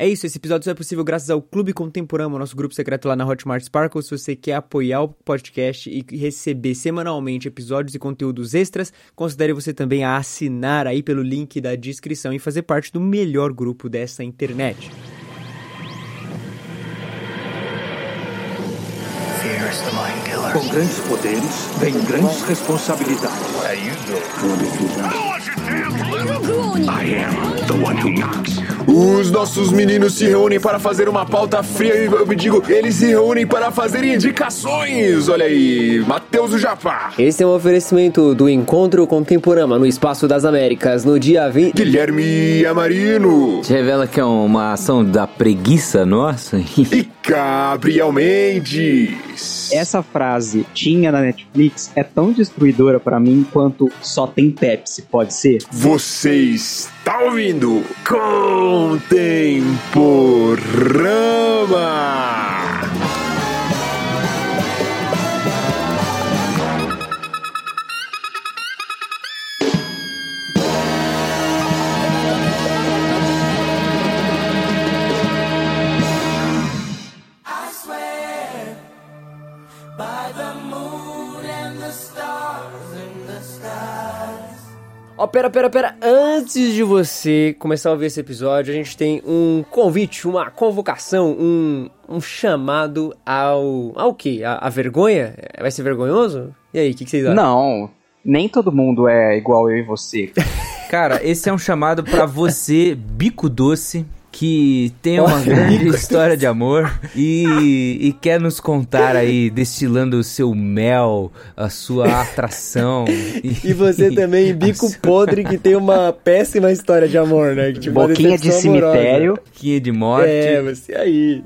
É isso, esse episódio só é possível graças ao Clube Contemporâneo, nosso grupo secreto lá na Hotmart Sparkle. Se você quer apoiar o podcast e receber semanalmente episódios e conteúdos extras, considere você também a assinar aí pelo link da descrição e fazer parte do melhor grupo dessa internet. Com grandes poderes, vem grandes responsabilidades. I am the one who knocks. Os nossos meninos se reúnem para fazer uma pauta fria e eu me digo, eles se reúnem para fazerem indicações. Olha aí, Matheus o Japá. Esse é um oferecimento do Encontro Contemporâneo no Espaço das Américas, no dia 20... Guilherme Amarino. Te revela que é uma ação da preguiça nossa? E Gabriel Mendes. Essa frase tinha na Netflix é tão destruidora pra mim quanto só tem Pepsi, pode ser? Você está ouvindo Contemporama. Ó, pera, pera, pera. Antes de você começar a ouvir esse episódio, a gente tem um convite, uma convocação, um, um chamado ao. ao quê? A, a vergonha? Vai ser vergonhoso? E aí, o que, que vocês acham? Não, nem todo mundo é igual eu e você. Cara, esse é um chamado pra você, bico doce, que tem uma grande história de amor e, e quer nos contar aí, destilando o seu mel, a sua atração. E você também, bico podre, que tem uma péssima história de amor, né? Que, tipo, Boquinha de decepção amorosa. cemitério. Boquinha de morte. É, você aí.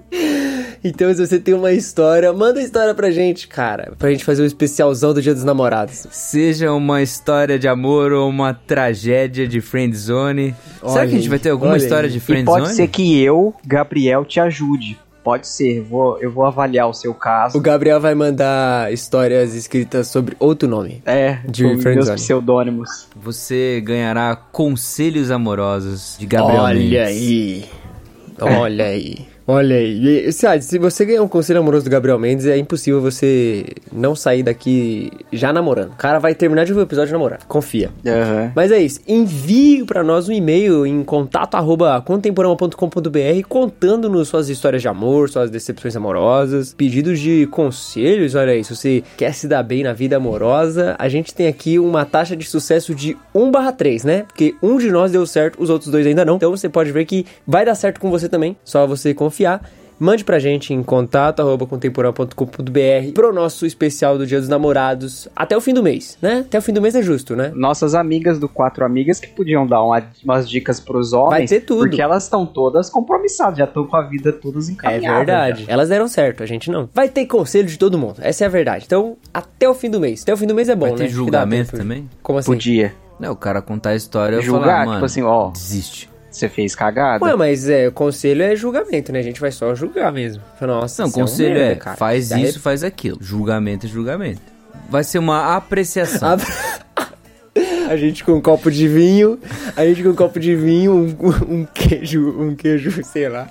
Então, se você tem uma história, manda a história pra gente, cara. Pra gente fazer um especialzão do Dia dos Namorados. Seja uma história de amor ou uma tragédia de friendzone. Será Olha que a gente vai ter alguma história aí. de E friendzone? pode ser que eu, Gabriel, te ajude. Pode ser, vou, eu vou avaliar o seu caso. O Gabriel vai mandar histórias escritas sobre outro nome. É, De com meus pseudônimos. Você ganhará conselhos amorosos de Gabriel Olha Mendes. aí. Olha aí. Olha aí. Se você ganhar um conselho amoroso do Gabriel Mendes, é impossível você não sair daqui já namorando. O cara vai terminar de ver o episódio namorando. Confia. Aham. Mas é isso. Envie pra nós um e-mail em contato arroba contemporama.com.br contando-nos suas histórias de amor, suas decepções amorosas, pedidos de conselhos. Olha aí, se você quer se dar bem na vida amorosa, a gente tem aqui uma taxa de sucesso de 1/3, né? Porque um de nós deu certo, os outros dois ainda não. Então você pode ver que vai dar certo com você também. Só você confiar. Mande pra gente em contato arroba contemporâneo.com.br pro nosso especial do Dia dos Namorados até o fim do mês, né? Até o fim do mês é justo, né? Nossas amigas do Quatro Amigas que podiam dar uma- umas dicas pros homens. Vai ter tudo. Porque elas estão todas compromissadas, já estão com a vida todas É encaminhadas. verdade. já. Elas deram certo, a gente não. Vai ter conselho de todo mundo. Essa é a verdade. Então, até o fim do mês. Até o fim do mês é bom, Vai né? ter dá julgamento também? Como assim? Podia. Não, o cara contar a história e eu Julgar, falar, mano, tipo assim, ó, desiste. Você fez cagada. Ué, mas é, conselho é julgamento, né? A gente vai só julgar mesmo. Fala, Nossa, Não, você é um conselho merda, é, cara. faz isso, faz aquilo. Julgamento é julgamento. Vai ser uma apreciação. A gente com um copo de vinho, a gente com um copo de vinho, um, um queijo, um queijo, sei lá.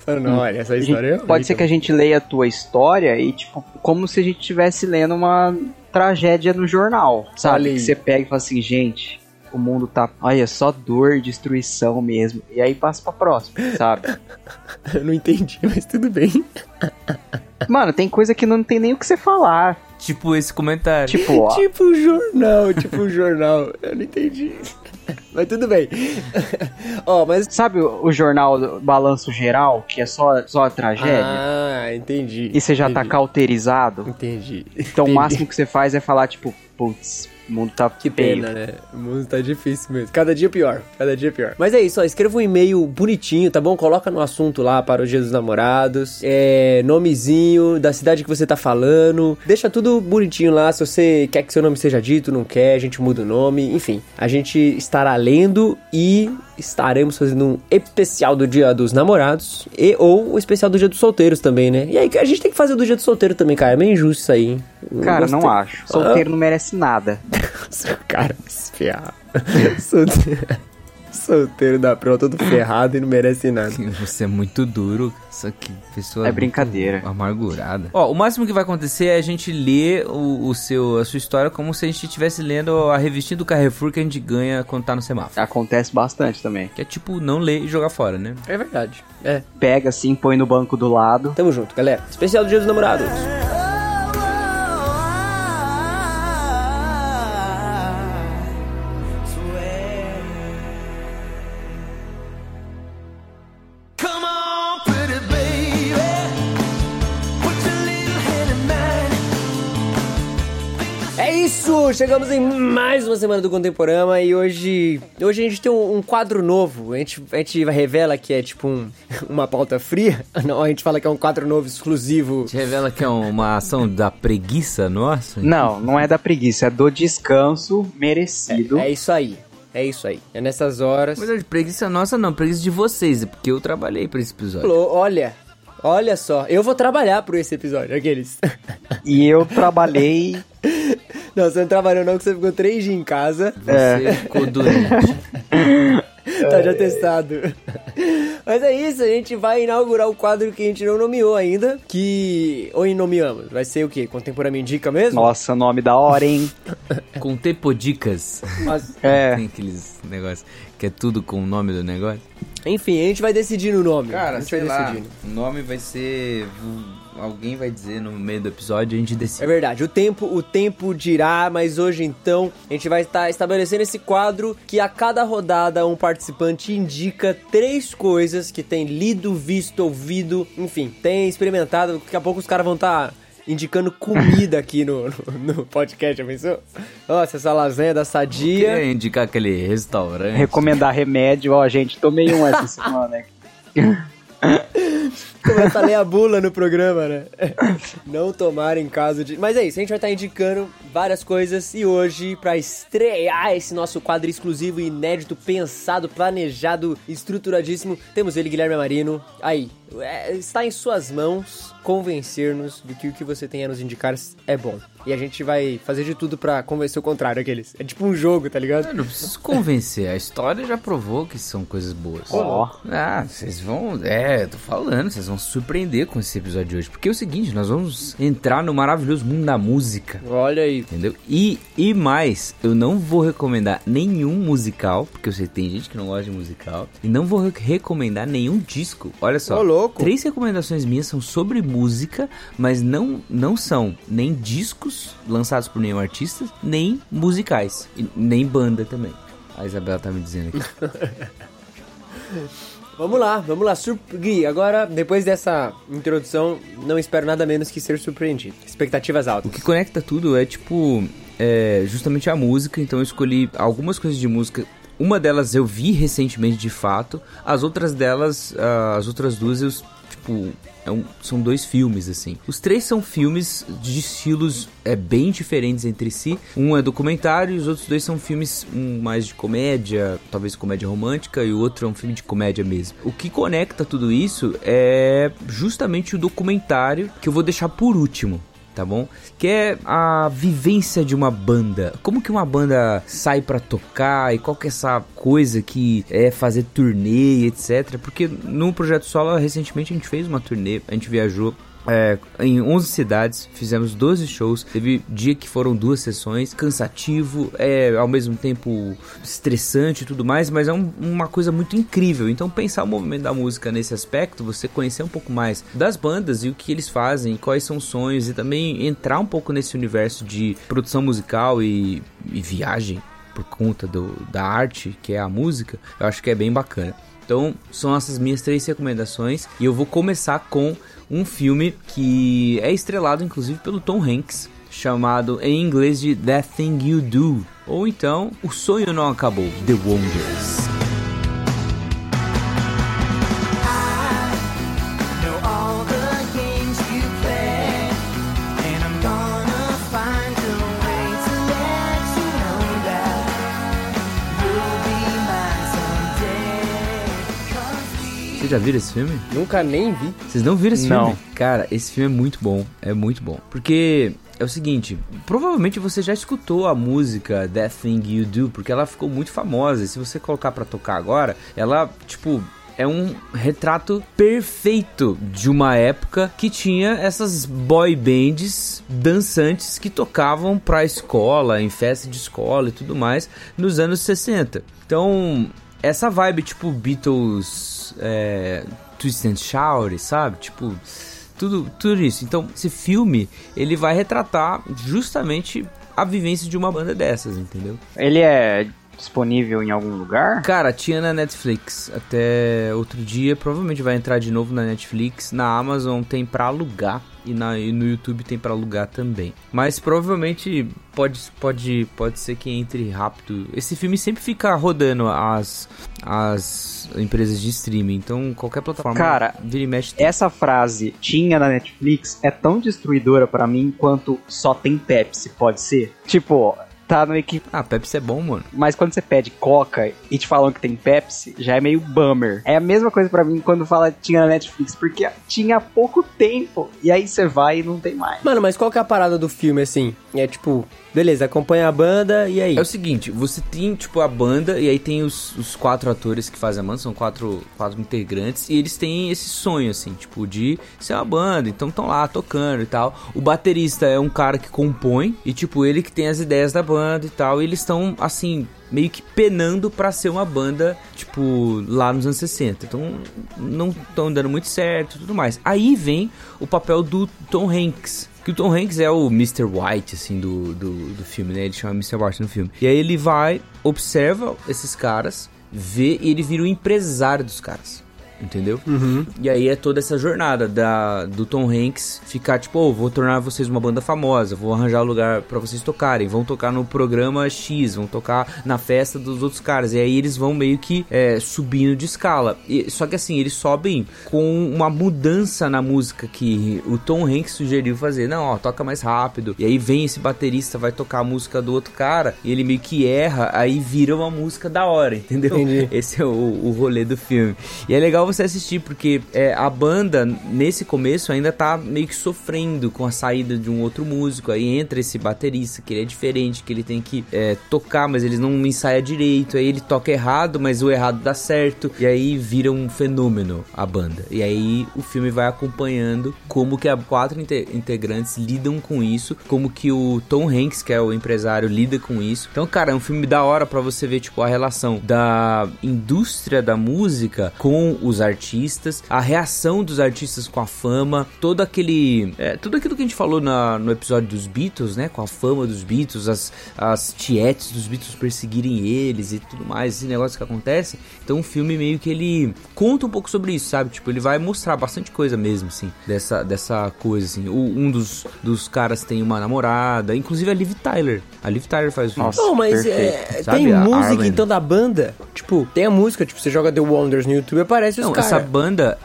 Falando, olha, essa A gente- história é pode ser que a gente leia a tua história e, tipo, como se a gente estivesse lendo uma tragédia no jornal, sabe? Que você pega e fala assim, gente, o mundo tá, olha, só dor, destruição mesmo. E aí passa pra próxima, sabe? Eu não entendi, mas tudo bem. Mano, tem coisa que não tem nem o que você falar. Tipo esse comentário. Tipo, ó, Tipo um jornal, tipo um jornal. Eu não entendi. Mas tudo bem. Ó, mas sabe o, o jornal Balanço Geral, que é só, só a tragédia? Ah, entendi. e você já tá entendi. cauterizado? Entendi. Então Entendi. o máximo que você faz é falar, tipo, putz, o mundo tá Que feio. pena, né? O mundo tá difícil mesmo. Cada dia pior. Cada dia pior. Mas é isso, ó. Escreva um e-mail bonitinho, tá bom? Coloca no assunto lá para o Dia dos Namorados. É. Nomezinho da cidade que você tá falando. Deixa tudo bonitinho lá. Se você quer que seu nome seja dito, não quer, a gente muda o nome. Enfim, a gente estará lendo e estaremos fazendo um especial do Dia dos Namorados. E ou o especial do Dia dos Solteiros também, né? E aí a gente tem que fazer o do Dia do Solteiro também, cara. É meio injusto isso aí, hein? Cara, não gostei. acho. Solteiro não merece nada. Seu cara se ferrar. Solteiro. Solteiro da prova, todo ferrado e não merece nada. Você é muito duro. Isso que pessoa. É brincadeira. Amargurada. Ó, o máximo que vai acontecer é a gente ler o, o seu, a sua história como se a gente estivesse lendo a revistinha do Carrefour que a gente ganha quando tá no semáforo. Acontece bastante também. Que é tipo não ler e jogar fora, né? É verdade. É. Pega assim, põe no banco do lado. Tamo junto, galera. Especial do Dia dos Namorados. Chegamos em mais uma semana do Contemporama e hoje, hoje a gente tem um, um quadro novo. A gente, a gente revela que é tipo um- uma pauta fria. Não, a gente fala que é um quadro novo exclusivo. Te revela que é uma ação da preguiça nossa? Não, não é da preguiça, é do descanso merecido. É isso aí. É isso aí. É nessas horas. Mas é de preguiça nossa não, preguiça de vocês, é porque eu trabalhei pra esse episódio. Olha, olha só. Eu vou trabalhar por esse episódio, aqueles. E eu trabalhei. Não, você não trabalhou não, que você ficou três dias em casa. Você ficou doente. Tá já testado. Mas é isso, a gente vai inaugurar o quadro que a gente não nomeou ainda. Que. Ou nomeamos. Vai ser o quê? Contemporâneo Indica mesmo? Nossa, nome da hora, hein? Com Tepodicas. Mas, É. Tem aqueles negócios que é tudo com o nome do negócio. enfim, a gente vai decidir no nome. a Cara, gente sei vai decidindo. o nome vai ser... Alguém vai dizer no meio do episódio e a gente É decide. verdade, o tempo, o tempo dirá, mas hoje então a gente vai estar estabelecendo esse quadro que a cada rodada um participante indica três coisas que tem lido, visto, ouvido, enfim, tem experimentado. Daqui a pouco os caras vão estar indicando comida aqui no, no, no podcast, já pensou? Nossa, essa lasanha da Sadia. Queria indicar aquele restaurante. Recomendar remédio, ó, gente, tomei um essa semana. Começa a ler a bula no programa, né? Não tomar em caso de. Mas é isso, a gente vai estar indicando várias coisas e hoje, pra estrear esse nosso quadro exclusivo, inédito, pensado, planejado, estruturadíssimo, temos ele, Guilherme Marino. Aí, é, está em suas mãos convencer-nos de que o que você tem a nos indicar é bom. E a gente vai fazer de tudo pra convencer o contrário aqueles. É tipo um jogo, tá ligado? Eu não preciso convencer, a história já provou que são coisas boas. Ó. Ah, vocês vão. É, tô falando, vocês vão se surpreender com esse episódio de hoje. Porque é o seguinte, nós vamos entrar no maravilhoso mundo da música. Olha aí. Entendeu? E, e mais, eu não vou recomendar nenhum musical, porque eu sei que tem gente que não gosta de musical. E não vou re- recomendar nenhum disco. Olha só. Ô, louco. Três recomendações minhas são sobre música, mas não, não são nem discos lançados por nenhum artista, nem musicais. Nem banda também. A Isabela tá me dizendo aqui. Vamos lá, vamos lá. Sur... Gui, agora, depois dessa introdução, não espero nada menos que ser surpreendido. Expectativas O altas. que conecta tudo é tipo é, justamente a música. Então eu escolhi algumas coisas de música. Uma delas eu vi recentemente de fato. As outras delas, ah, as outras duas eu tipo é um- são dois filmes assim. Os três são filmes de estilos é, bem diferentes entre si. Um é documentário e os outros dois são filmes um mais de comédia, talvez comédia romântica e o outro é um filme de comédia mesmo. O que conecta tudo isso é justamente o documentário que eu vou deixar por último tá bom? Que é a vivência de uma banda. Como que uma banda sai pra tocar e qual que é essa coisa que é fazer turnê, etc. Porque no projeto solo recentemente a gente fez uma turnê, a gente viajou é, em 11 cidades, fizemos 12 shows. Teve dia que foram duas sessões, cansativo, é ao mesmo tempo estressante e tudo mais, mas é um- uma coisa muito incrível. Então, pensar o movimento da música nesse aspecto, você conhecer um pouco mais das bandas e o que eles fazem, quais são os sonhos e também entrar um pouco nesse universo de produção musical e, e viagem por conta do, da arte que é a música, eu acho que é bem bacana. Então, são essas minhas três recomendações. E eu vou começar com um filme que é estrelado, inclusive, pelo Tom Hanks, chamado em inglês de That Thing You Do. Ou então, O Sonho Não Acabou, The Wonders. Já viram esse filme? Nunca nem vi. Vocês não viram esse Não. filme? Cara, esse filme é muito bom. É muito bom. Porque é o seguinte, provavelmente você já escutou a música That Thing You Do, porque ela ficou muito famosa. E se você colocar pra tocar agora, ela, tipo, é um retrato perfeito de uma época que tinha essas boy bands dançantes que tocavam pra escola, em festa de escola e tudo mais, nos anos 60. Então, essa vibe tipo Beatles, é, Twist and Shout, sabe? Tipo, tudo, tudo isso. Então, esse filme, ele vai retratar justamente a vivência de uma banda dessas, entendeu? Ele é disponível em algum lugar? Cara, tinha na Netflix até outro dia, provavelmente vai entrar de novo na Netflix, na Amazon tem pra alugar e, na, e no YouTube tem pra alugar também. Mas provavelmente pode, pode, pode ser que entre rápido. Esse filme sempre fica rodando as, as empresas de streaming, então qualquer plataforma Cara, vira e mexe. tem. Essa frase tinha na Netflix é tão destruidora pra mim quanto só tem Pepsi, pode ser? Tipo, tá no equipe. Ah, Pepsi é bom, mano. Mas quando você pede Coca e te falam que tem Pepsi, já é meio bummer. É a mesma coisa pra mim quando fala que tinha na Netflix, porque tinha pouco tempo. E aí você vai e não tem mais. Mano, mas qual que é a parada do filme, assim? É tipo, beleza, acompanha a banda e aí? É o seguinte, você tem, tipo, a banda e aí tem os, os quatro atores que fazem a banda, são quatro, quatro integrantes, e eles têm esse sonho, assim, tipo, de ser uma banda, então estão lá tocando e tal. O baterista é um cara que compõe, e tipo, ele que tem as ideias da banda e tal, e eles estão, assim, meio que penando pra ser uma banda, tipo, lá nos anos 60. Então, não estão dando muito certo e tudo mais. Aí vem o papel do Tom Hanks. Que o Tom Hanks é o Mr. White, assim, do, do, do filme, né? Ele chama Mr. White no filme. E aí ele vai, observa esses caras, vê e ele vira o empresário dos caras. Entendeu? E aí é toda essa jornada da, do Tom Hanks ficar tipo, oh, vou tornar vocês uma banda famosa, vou arranjar lugar pra vocês tocarem, vão tocar no programa X, vão tocar na festa dos outros caras. E aí eles vão meio que é, subindo de escala. E- só que assim, eles sobem com uma mudança na música que o Tom Hanks sugeriu fazer. Não, ó, toca mais rápido. E aí vem esse baterista, vai tocar a música do outro cara, e ele meio que erra, aí vira uma música da hora, entendeu? Entendi. Esse é o, o rolê do filme. E é legal você assistir, porque é, a banda, nesse começo, ainda tá meio que sofrendo com a saída de um outro músico. Aí entra esse baterista, que ele é diferente, que ele tem que é, tocar, mas ele não ensaia direito. Aí ele toca errado, mas o errado dá certo. E aí vira um fenômeno a banda. E aí o filme vai acompanhando como que as quatro inte- integrantes lidam com isso, como que o Tom Hanks, que é o empresário, lida com isso. Então, cara, é um filme da hora pra você ver, tipo, a relação da indústria da música com os artistas, a reação dos artistas com a fama, todo aquele. é, tudo aquilo que a gente falou na- no episódio dos Beatles, né? Com a fama dos Beatles, as, as tietes dos Beatles perseguirem eles e tudo mais, esse negócio que acontece. Então o filme meio que ele conta um pouco sobre isso, sabe? Tipo, ele vai mostrar bastante coisa mesmo, assim, dessa, dessa coisa, assim. O- um dos, dos caras tem uma namorada, inclusive a Liv Tyler. A Liv Tyler faz o. Não, mas Perfeito. é, tem a música Arlen. então da banda? Tipo, tem a música, tipo, você joga The Wonders no YouTube, aparece os Não, caras. essa banda.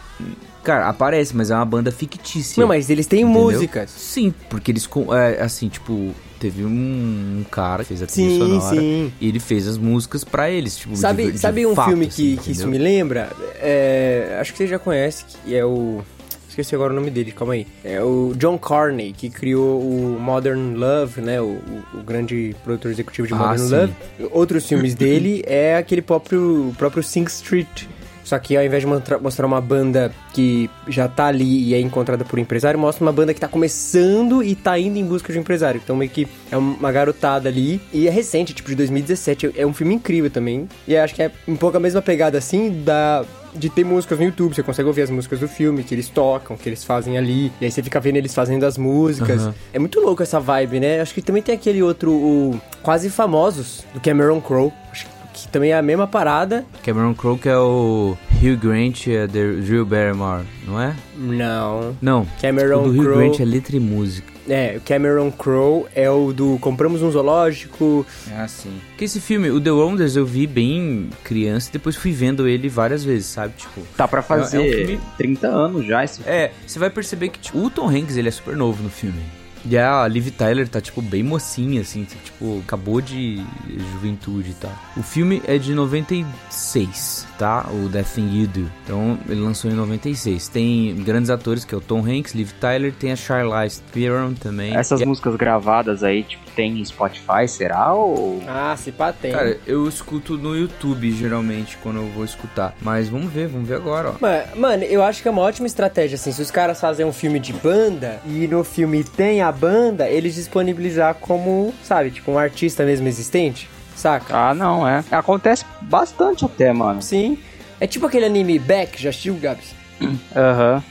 Cara, aparece, mas é uma banda fictícia. Não, mas eles têm entendeu? músicas. Sim, porque eles. com- É, assim, tipo, teve um, um cara que fez a trilha Sim, sonora. sim. E ele fez as músicas pra eles, tipo, Sabe, de- de sabe um fato, filme assim, que, que isso me lembra? É, acho que você já conhece, que é o. Esqueci agora o nome dele, calma aí. É o John Carney, que criou o Modern Love, né? O, o- o grande produtor executivo de Ah, Modern sim. Love. Outros filmes dele é aquele próprio, próprio Sing Street. Só que ao invés de mostrar uma banda que já tá ali e é encontrada por um empresário, mostra uma banda que tá começando e tá indo em busca de um empresário. Então meio que é uma garotada ali. E é recente, tipo de 2017. É um filme incrível também. E acho que é um pouco a mesma pegada assim da. De ter músicas no YouTube, você consegue ouvir as músicas do filme, que eles tocam, que eles fazem ali, e aí você fica vendo eles fazendo as músicas. Aham. É muito louco essa vibe, né? Acho que também tem aquele outro, o Quase Famosos, do Cameron Crowe. Acho que também é a mesma parada. Cameron Crowe que é o Hugh Grant e a Drew Barrymore, não é? Não. Não. Cameron o do Hugh Crowe. Grant é letra e música. É, o Cameron Crowe é o do Compramos um Zoológico. Ah, sim. Porque esse filme, o The Wonders, eu vi bem criança e depois fui vendo ele várias vezes, sabe? Tipo. Tá pra fazer É um filme- 30 anos já esse É, você vai perceber que tipo, o Tom Hanks ele é super novo no filme. E a Liv Tyler tá, tipo, bem mocinha, assim, tipo, acabou de juventude e tal. O filme é de 96, tá? O Death Thing You Do. Então, ele lançou em 96. Tem grandes atores, que é o Tom Hanks, Liv Tyler, tem a Charlize Theron também. Essas E- músicas gravadas aí, tipo, tem em Spotify, será? Ou. Ah, se pá tem. Cara, eu escuto no YouTube, geralmente, quando eu vou escutar. Mas vamos ver, vamos ver agora, ó. Ma- Mano, eu acho que é uma ótima estratégia, assim, se os caras fazem um filme de banda e no filme tem a banda, eles disponibilizar como, sabe, tipo um artista mesmo existente, saca? Ah, não, é. Acontece bastante até, mano. Sim. É tipo aquele anime Beck, já assistiu, Gabs? Aham.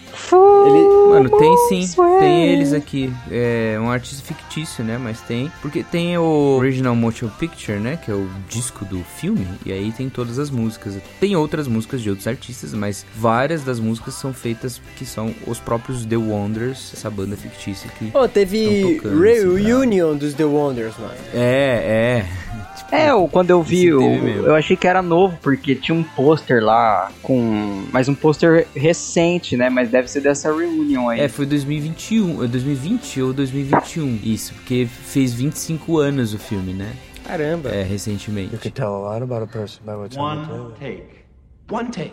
Ele... Mano, tem sim, tem eles aqui. É um artista fictício, né? Mas tem. Porque tem o Original Motion Picture, né? Que é o disco do filme. E aí tem todas as músicas. Tem outras músicas de outros artistas, mas várias das músicas são feitas que são os próprios The Wonders, essa banda fictícia que. Pô, teve tocando, assim, Reunion dos The Wonders, mano. É, é. É, eu, quando eu vi, eu, eu achei que era novo, porque tinha um pôster lá com. Mas um pôster recente, né? Mas deve ser dessa reunion aí. É, foi 2021, é 2020 ou 2021. Isso, porque fez 25 anos o filme, né? Caramba. É, recentemente. You can tell a lot about a person by what time they play One take. One take.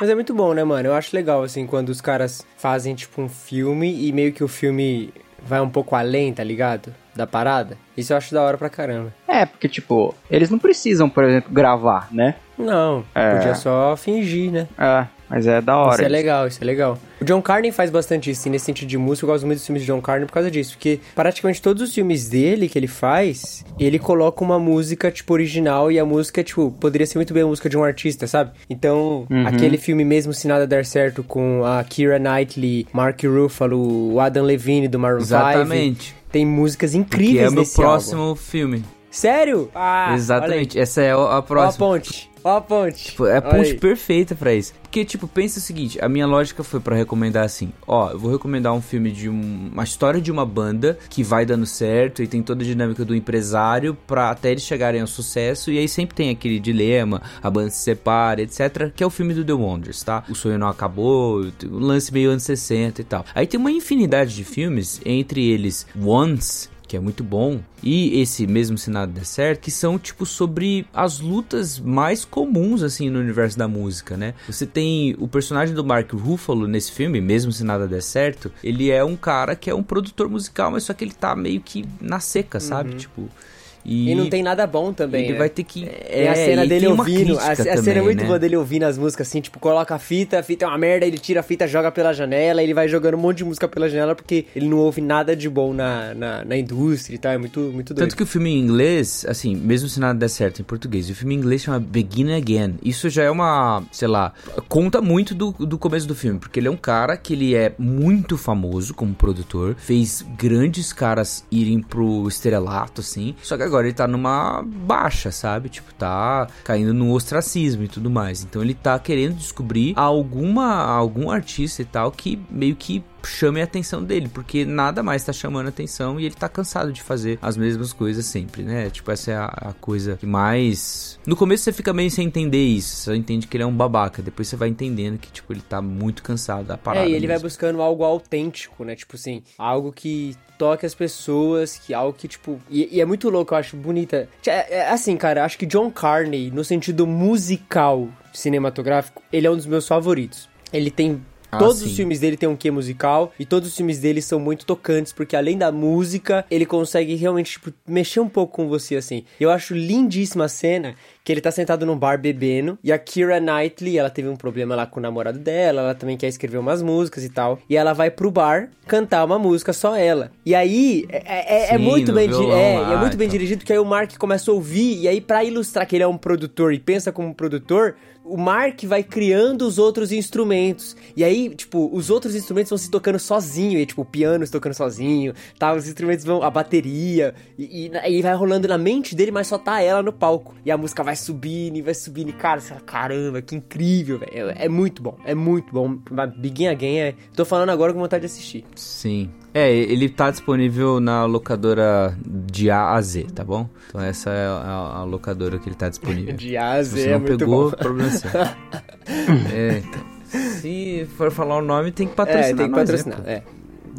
Mas é muito bom, né, mano? Eu acho legal, assim, quando os caras fazem, tipo, um filme e meio que o filme vai um pouco além, tá ligado? Da parada. Isso eu acho da hora pra caramba. É, porque, tipo, eles não precisam, por exemplo, gravar, né? Não, É. podia só fingir, né? É, mas é da hora. Isso é legal, isso é legal. O John Carney faz bastante isso, assim, nesse sentido de música. Eu gosto muito dos filmes de John Carney por causa disso. Porque praticamente todos os filmes dele que ele faz, ele coloca uma música, tipo, original. E a música, tipo, poderia ser muito bem a música de um artista, sabe? Então, aquele filme mesmo, Se Nada Der Certo, com a Keira Knightley, Mark Ruffalo, o Adam Levine do Maroon 5. Exatamente. Tem músicas Que incríveis é o meu nesse álbum. próximo filme. Sério? Ah, Exatamente. Essa é a aí. Ó a próxima. ponte. Ó a ponte. Tipo, é a ponte aí. perfeita pra isso. Porque, tipo, pensa o seguinte, a minha lógica foi pra recomendar assim, ó, eu vou recomendar um filme de um- uma história de uma banda que vai dando certo e tem toda a dinâmica do empresário pra até eles chegarem ao sucesso e aí sempre tem aquele dilema, a banda se separa, etc, que é o filme do The Wonders, tá? O sonho não acabou, o lance meio anos 60 e tal. Aí tem uma infinidade de filmes, entre eles Once, que é muito bom, e esse mesmo Se Nada Der Certo, que são, tipo, sobre as lutas mais comuns, assim, no universo da música, né? Você tem o personagem do Mark Ruffalo nesse filme, mesmo Se Nada Der Certo, ele é um cara que é um produtor musical, mas só que ele tá meio que na seca, sabe? Tipo... E, E não tem nada bom também. ele né? vai ter que... Tem a cena dele ouvindo. A, a crítica cena é também, muito né? boa dele ouvindo as músicas assim, tipo, coloca a fita, a fita é uma merda, ele tira a fita, joga pela janela, ele vai jogando um monte de música pela janela porque ele não ouve nada de bom na, na, na indústria e tal. É muito, muito doido. Tanto que o filme em inglês, assim, mesmo se nada der certo em português, o filme em inglês chama Begin Again. Isso já é uma, sei lá, conta muito do, do começo do filme, porque ele é um cara que ele é muito famoso como produtor, fez grandes caras irem pro estrelato, assim, só que agora ele tá numa baixa, sabe? Tipo, tá caindo no ostracismo e tudo mais. Então ele tá querendo descobrir alguma, algum artista e tal que meio que chame a atenção dele, porque nada mais tá chamando a atenção e ele tá cansado de fazer as mesmas coisas sempre, né? Tipo, essa é a, a coisa que mais. No começo você fica meio sem entender isso, você entende que ele é um babaca, depois você vai entendendo que, tipo, ele tá muito cansado da parada. É, e ele vai mesmo. buscando algo autêntico, né? Tipo assim, algo que toque as pessoas, que algo que, tipo. E, e é muito louco, eu acho bonita. É, é assim, cara, acho que John Carney, no sentido musical cinematográfico, ele é um dos meus favoritos. Ele tem. Ah, Todos sim. os filmes dele tem um quê musical e todos os filmes dele são muito tocantes, porque além da música, ele consegue realmente, tipo, mexer um pouco com você, assim. Eu acho lindíssima a cena que ele tá sentado num bar bebendo e a Kira Knightley, ela teve um problema lá com o namorado dela, ela também quer escrever umas músicas e tal, e ela vai pro bar cantar uma música só ela. E aí, é, é- é Sim, muito no bem, violão é, lá é muito bem tal. dirigido, porque aí o Mark começa a ouvir, e aí pra ilustrar que ele é um produtor e pensa como produtor, o Mark vai criando os outros instrumentos. E aí, tipo, os outros instrumentos vão se tocando sozinho. E, tipo, o piano se tocando sozinho, tá? Os instrumentos vão... A bateria. E, e aí vai rolando na mente dele, mas só tá ela no palco. E a música vai subindo e vai subindo. E, cara, você fala, caramba, que incrível, velho. É, é muito bom, é muito bom. Begin Again é... Tô falando agora com vontade de assistir. Sim. É, ele tá disponível na locadora de A a Z, tá bom? Então essa é a, a locadora que ele tá disponível. De A a Se Z você é não muito pegou, bom. problema seu. é, então. Se for falar o nome, tem que É, patrocinar tem que né, patrocinar, pô? é.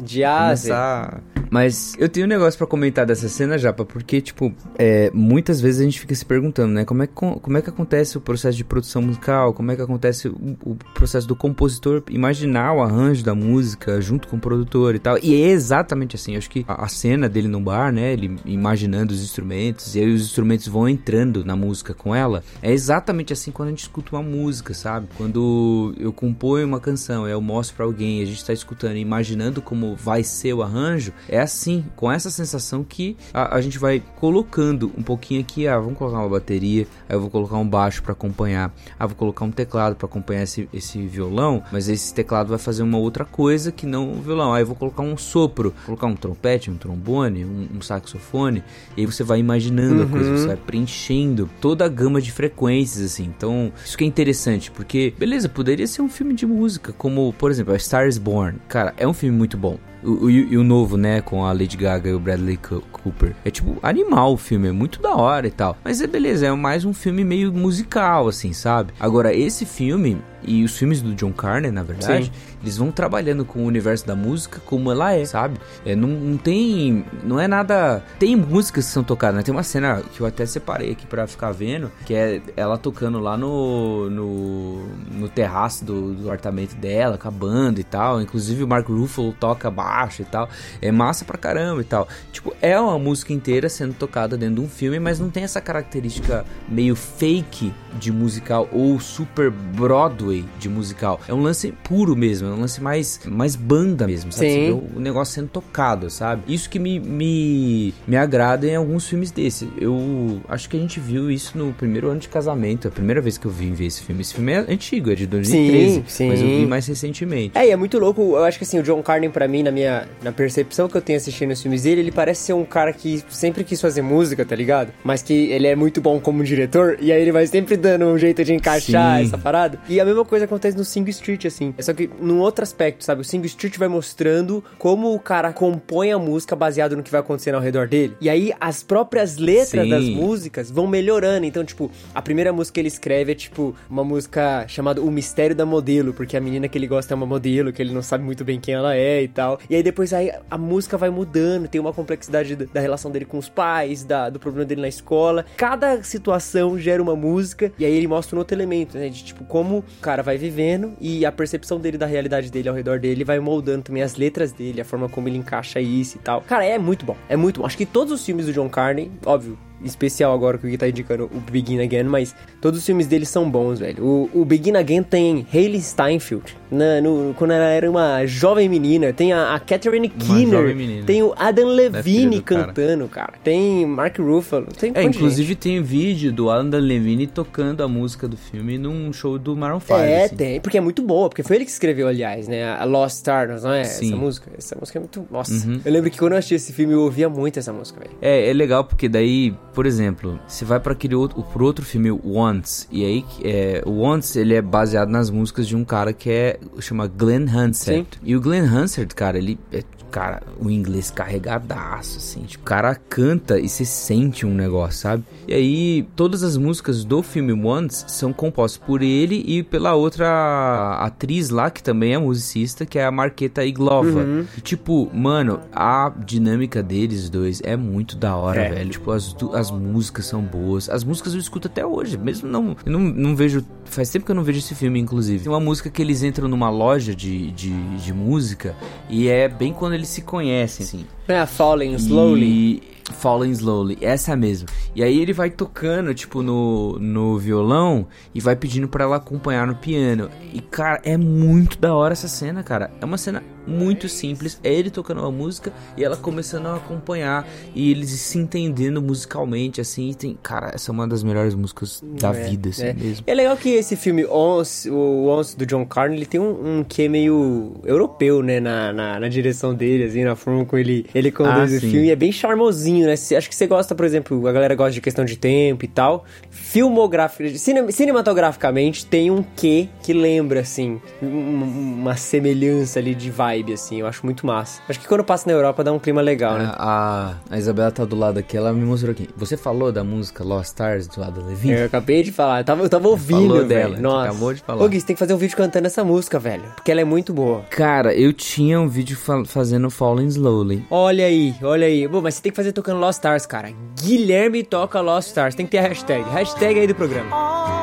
De A a Z. começar. Mas eu tenho um negócio pra comentar dessa cena, Japa, porque, tipo, é, muitas vezes a gente fica se perguntando, né? Como é, que, como é que acontece o processo de produção musical? Como é que acontece o, o processo do compositor imaginar o arranjo da música junto com o produtor e tal? E é exatamente assim. Acho que a, a cena dele no bar, né? Ele imaginando os instrumentos, e aí os instrumentos vão entrando na música com ela. É exatamente assim quando a gente escuta uma música, sabe? Quando eu componho uma canção, eu mostro pra alguém, a gente tá escutando e imaginando como vai ser o arranjo, é assim, com essa sensação que a, a gente vai colocando um pouquinho aqui, ah, vamos colocar uma bateria, aí eu vou colocar um baixo pra acompanhar, ah, vou colocar um teclado pra acompanhar esse, esse violão, mas esse teclado vai fazer uma outra coisa que não o violão, aí eu vou colocar um sopro, colocar um trompete, um trombone, um, um saxofone, e aí você vai imaginando a coisa, você vai preenchendo toda a gama de frequências, assim, então isso que é interessante, porque, beleza, poderia ser um filme de música, como, por exemplo, A Star is Born, cara, é um filme muito bom, o, e o novo, né, com a Lady Gaga e o Bradley Co- Cooper. É tipo animal o filme, é muito da hora e tal. Mas é beleza, é mais um filme meio musical, assim, sabe? Agora, esse filme e os filmes do John Carney, na verdade, Sim. Eles vão trabalhando com o universo da música como ela é, sabe? É, não, não tem. Não é nada. Tem músicas que são tocadas, né? Tem uma cena que eu até separei aqui pra ficar vendo, que é ela tocando lá no. no, no terraço do, do apartamento dela, com a banda e tal. Inclusive o Mark Ruffalo toca baixo e tal. É massa pra caramba e tal. Tipo, é uma música inteira sendo tocada dentro de um filme, mas não tem essa característica meio fake de musical ou super Broadway de musical. É um lance puro mesmo, um lance mais, mais banda mesmo, sabe? Sim. Você vê o negócio sendo tocado, sabe? Isso que me, me, me agrada em alguns filmes desse. Eu acho que a gente viu isso no primeiro ano de casamento, a primeira vez que eu vim ver esse filme. Esse filme é antigo, é de 2013, Sim, mas eu sim. vi mais recentemente. É, e é muito louco. Eu acho que assim, o John Carney, pra mim, na minha na percepção que eu tenho assistindo os filmes dele, ele parece ser um cara que sempre quis fazer música, tá ligado? Mas que ele é muito bom como diretor, e aí ele vai sempre dando um jeito de encaixar Sim. essa parada. E a mesma coisa acontece no Sing Street, assim. Só que num outro aspecto, sabe? O Sing Street vai mostrando como o cara compõe a música baseado no que vai acontecendo ao redor dele. E aí as próprias letras Sim. das músicas vão melhorando. Então, tipo, a primeira música que ele escreve é tipo uma música chamada O Mistério da Modelo, porque a menina que ele gosta é uma modelo, que ele não sabe muito bem quem ela é e tal. E aí depois aí a música vai mudando, tem uma complexidade da, da relação dele com os pais, da- do problema dele na escola. Cada situação gera uma música e aí ele mostra um outro elemento, né? De tipo como o cara vai vivendo e a percepção dele da realidade dele ao redor dele vai moldando também as letras dele, a forma como ele encaixa isso e tal. Cara, é muito bom, é muito bom. Acho que todos os filmes do John Carney, óbvio, especial agora que o Gui tá indicando o Begin Again, mas todos os filmes dele são bons, velho. O, o Begin Again tem Hayley Steinfeld, na- no- quando ela era uma jovem menina, tem a, a Catherine Keener, tem o Adam Levine do cara. cantando, cara. Tem Mark Ruffalo, tem É, inclusive tem vídeo do Alan Levine tocando a música do filme num show do Maroon 5. É, assim. tem, porque é muito boa, porque foi ele que escreveu, aliás, né? A Lost Stars, não é? Sim. Uhum. Essa música. Essa música é muito. Nossa. Eu lembro que quando eu assisti esse filme, eu ouvia muito essa música, velho. É, é legal porque daí, por exemplo, você vai pra aquele outro, pro outro filme, Once, e aí é, o Once ele é baseado nas músicas de um cara que é chama Glenn Hansard. Sim. E o Glenn Hansard, cara, ele é cara, o inglês carregadaço assim, tipo, o cara canta e você sente um negócio, sabe? E aí todas as músicas do filme Once são compostas por ele e pela outra atriz lá que também é musicista, que é a Marqueta Iglova. E, tipo, mano, a dinâmica deles dois é muito da hora, É. velho. Tipo, as, as músicas são boas. As músicas eu escuto até hoje, mesmo não. Eu não, não vejo. Faz tempo que eu não vejo esse filme, inclusive. Tem uma música que eles entram numa loja de, de, de música e é bem quando eles se conhecem, assim. Não é a Falling Slowly? E... Falling Slowly, essa mesmo. E aí ele vai tocando, tipo, no, no violão e vai pedindo pra ela acompanhar no piano. E, cara, é muito da hora essa cena, cara. É uma cena muito simples. É ele tocando uma música e ela começando a acompanhar. E eles se entendendo musicalmente, assim. Tem, cara, essa é uma das melhores músicas da É, vida, assim é. mesmo. É legal que esse filme Once, o Once do John Carney, ele tem um, um quê meio europeu, né, na, na, na direção dele, assim, na forma como ele, ele conduz Ah, o sim. filme. E é bem charmosinho, né? Acho que você gosta, por exemplo, a galera gosta de questão de tempo e tal. Filmográfica, cine- cinematograficamente tem um quê que lembra, assim, um- uma semelhança ali de vibe, assim. Eu acho muito massa. Acho que quando passa na Europa dá um clima legal, né? A, a Isabela tá do lado aqui, ela me mostrou aqui. Você falou da música Lost Stars do Adam Levine? Eu acabei de falar, eu tava, eu tava ouvindo, Falou velho. dela, tu Nossa. acabou de falar. Ô, Gui, você tem que fazer um vídeo cantando essa música, velho. Porque ela é muito boa. Cara, eu tinha um vídeo fa- fazendo Falling Slowly. Olha aí, olha aí. Bom, mas você tem que fazer tocando Lost Stars, cara. Guilherme toca Lost Stars. Tem que ter a hashtag. Hashtag aí do programa. On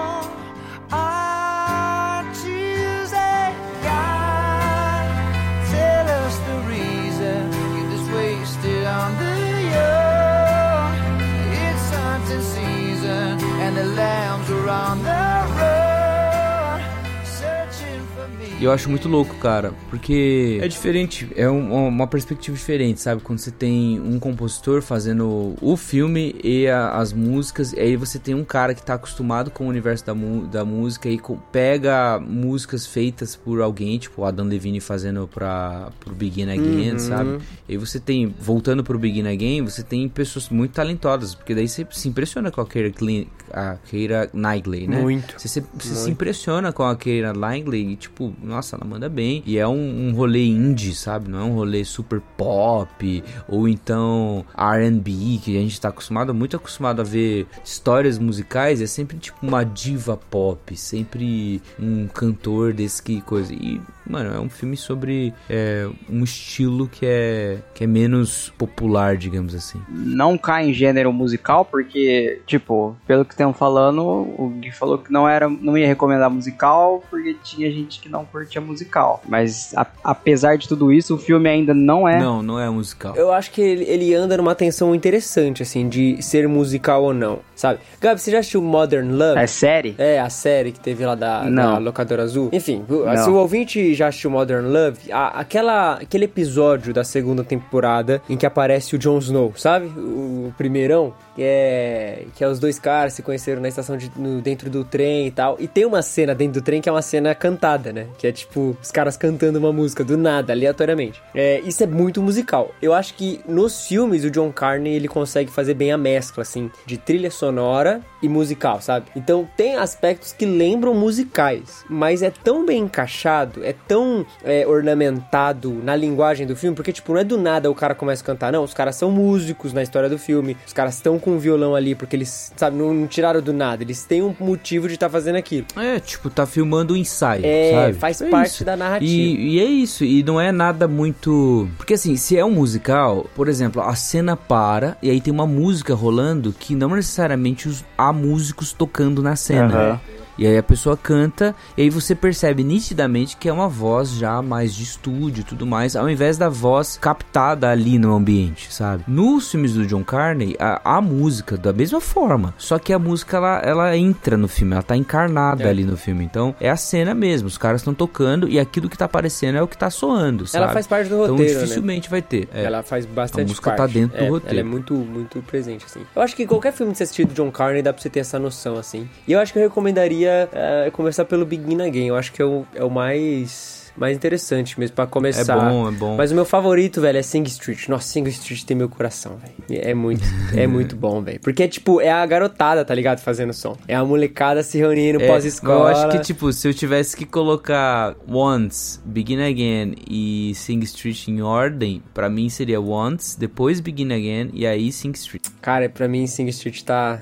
eu acho muito louco, cara, porque é diferente, é um- uma perspectiva diferente, sabe? Quando você tem um compositor fazendo o filme e a- as músicas, e aí você tem um cara que tá acostumado com o universo da, mu- da música e pega músicas feitas por alguém, tipo o Adam Levine fazendo pra, pro Begin Again, sabe? E aí você tem, voltando pro Begin Again, você tem pessoas muito talentosas, porque daí você se impressiona com a Keira, Cle- a Keira Knightley, né? Muito. Você, se- você se impressiona com a Keira Langley e, tipo, nossa, ela manda bem. E é um, um rolê indie, sabe? Não é um rolê super pop ou então R&B, que a gente tá acostumado, muito acostumado a ver histórias musicais. É sempre, tipo, uma diva pop, sempre um cantor desse que coisa. E, mano, é um filme sobre é, um estilo que é, que é menos popular, digamos assim. não cai em gênero musical, porque, tipo, pelo que estão falando, o Gui falou que não era, não ia recomendar musical, porque tinha gente que não curtia musical. Mas a- apesar de tudo isso, o filme ainda não é. Não, não é musical. Eu acho que ele, ele anda numa tensão interessante, assim, de ser musical ou não, sabe? Gabi, você já assistiu Modern Love? É série? É, a série que teve lá da, Não. da locadora azul. Enfim, Não. se o ouvinte já assistiu Modern Love, a- aquela, aquele episódio da segunda temporada em que aparece o Jon Snow, sabe? O, o primeirão, que é, que é os dois caras se conheceram na estação de, no- dentro do trem e tal. E tem uma cena dentro do trem que é uma cena cantada, né? Que é tipo os caras cantando uma música do nada, aleatoriamente. É, isso é muito musical. Eu acho que nos filmes o John Carney ele consegue fazer bem a mescla, assim, de trilha sonora e musical, sabe? Então tem aspectos que lembram musicais, mas é tão bem encaixado, é tão é, ornamentado na linguagem do filme, porque, tipo, não é do nada o cara começa a cantar, não. Os caras são músicos na história do filme, os caras estão com o violão ali, porque eles, sabe, não, não tiraram do nada, eles têm um motivo de estar fazendo aquilo. É, tipo, tá filmando um ensaio, É, sabe? faz É parte isso. da narrativa. E, e é isso, e não é nada muito. Porque assim, se é um musical, por exemplo, a cena para e aí tem uma música rolando que não necessariamente os, há músicos tocando na cena. Aham. E aí a pessoa canta, e aí você percebe nitidamente que é uma voz já mais de estúdio e tudo mais, ao invés da voz captada ali no ambiente, sabe? Nos filmes do John Carney, a, a música da mesma forma, só que a música ela, ela entra no filme, ela tá encarnada É. ali no filme. Então é a cena mesmo, os caras estão tocando e aquilo que tá aparecendo é o que tá soando, sabe? Ela faz parte do Então roteiro, né? dificilmente vai ter. É. Ela faz bastante A música parte. tá dentro do É, roteiro. Ela é muito, muito presente, assim. Eu acho que qualquer filme que você assistir do John Carney dá pra você ter essa noção, assim. E eu acho que eu recomendaria é, começar pelo Begin Again. Eu acho que é o, é o mais... Mais interessante mesmo pra É começar. bom, é bom. Mas o meu favorito, velho, é Sing Street. Nossa, Sing Street tem meu coração, velho. É muito, é muito bom, velho. Porque, é, tipo, é a garotada, tá ligado? Fazendo som. É a molecada se reunindo É, pós-escola. Eu acho que, tipo, se eu tivesse que colocar Once, Begin Again e Sing Street em ordem, pra mim seria Once, depois Begin Again e aí Sing Street. Cara, pra mim, Sing Street tá.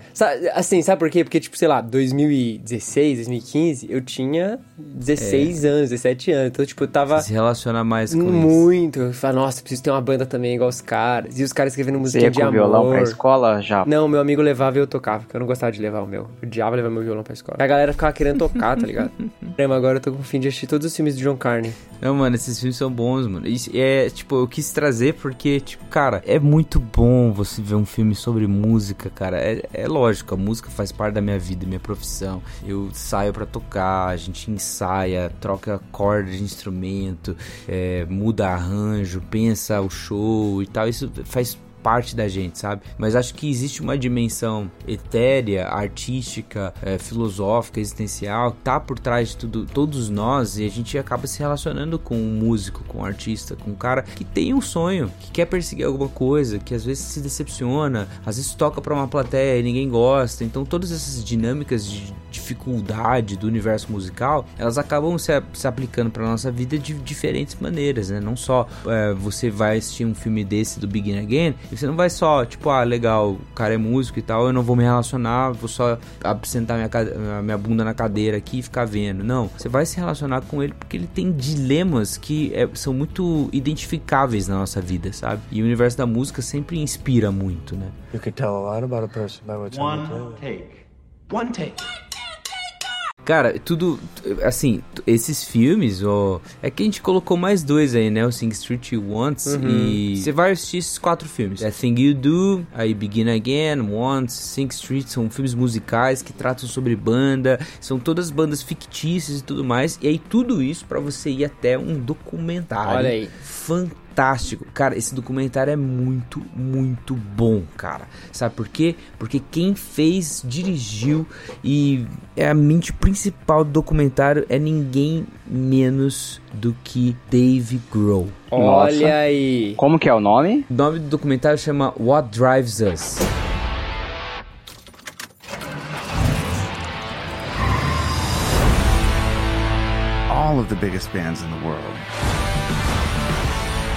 Assim, sabe por quê? Porque, tipo, sei lá, 2016, 2015, eu tinha 16 anos, 17 anos. Então, tipo, eu tava Se relaciona mais com isso. muito. Eu falava, nossa, preciso ter uma banda também igual os caras. E os caras escrevendo música de amor. violão pra escola já? Não, meu amigo levava e eu tocava, porque eu não gostava de levar o meu. Eu odiava levar meu violão pra escola. A galera ficava querendo tocar, tá ligado? Agora eu tô com fim de assistir todos os filmes do John Carney. Não, mano, esses filmes são bons, mano. Isso é, tipo, eu quis trazer porque, tipo, cara, é muito bom você ver um filme sobre música, cara. É, é lógico, a música faz parte da minha vida, minha profissão. Eu saio pra tocar, a gente ensaia, troca corda de instrumento, é, muda arranjo, pensa o show e tal. Isso faz parte da gente, sabe? Mas acho que existe uma dimensão etérea, artística, é, filosófica, existencial, que tá por trás de tudo, todos nós, e a gente acaba se relacionando com um músico, com um artista, com um cara que tem um sonho, que quer perseguir alguma coisa, que às vezes se decepciona, às vezes toca pra uma plateia e ninguém gosta. Então todas essas dinâmicas de dificuldade do universo musical, elas acabam se, se aplicando pra nossa vida de diferentes maneiras, né? Não só é, você vai assistir um filme desse do Begin Again, e você não vai só, tipo, ah, legal, o cara é músico e tal, eu não vou me relacionar, vou só sentar minha, minha bunda na cadeira aqui e ficar vendo. Não, você vai se relacionar com ele porque ele tem dilemas que é, são muito identificáveis na nossa vida, sabe? E o universo da música sempre inspira muito, né? You can tell a lot about a person by what's on the One take. One take. Cara, tudo. Assim, esses filmes, ó. É que a gente colocou mais dois aí, né? O Sing Street You Wants. E. Você vai assistir esses quatro filmes: That Thing You Do, aí Begin Again, Once, Sing Street. São filmes musicais que tratam sobre banda. São todas bandas fictícias e tudo mais. E aí, tudo isso pra você ir até um documentário. Olha aí. Fantástico. Cara, esse documentário é muito, muito bom, cara. Sabe por quê? Porque quem fez, dirigiu e é a mente principal do documentário é ninguém menos do que Dave Grohl. Olha Nossa. aí. Como que é o nome? O nome do documentário chama What Drives Us. all of the biggest bands in the world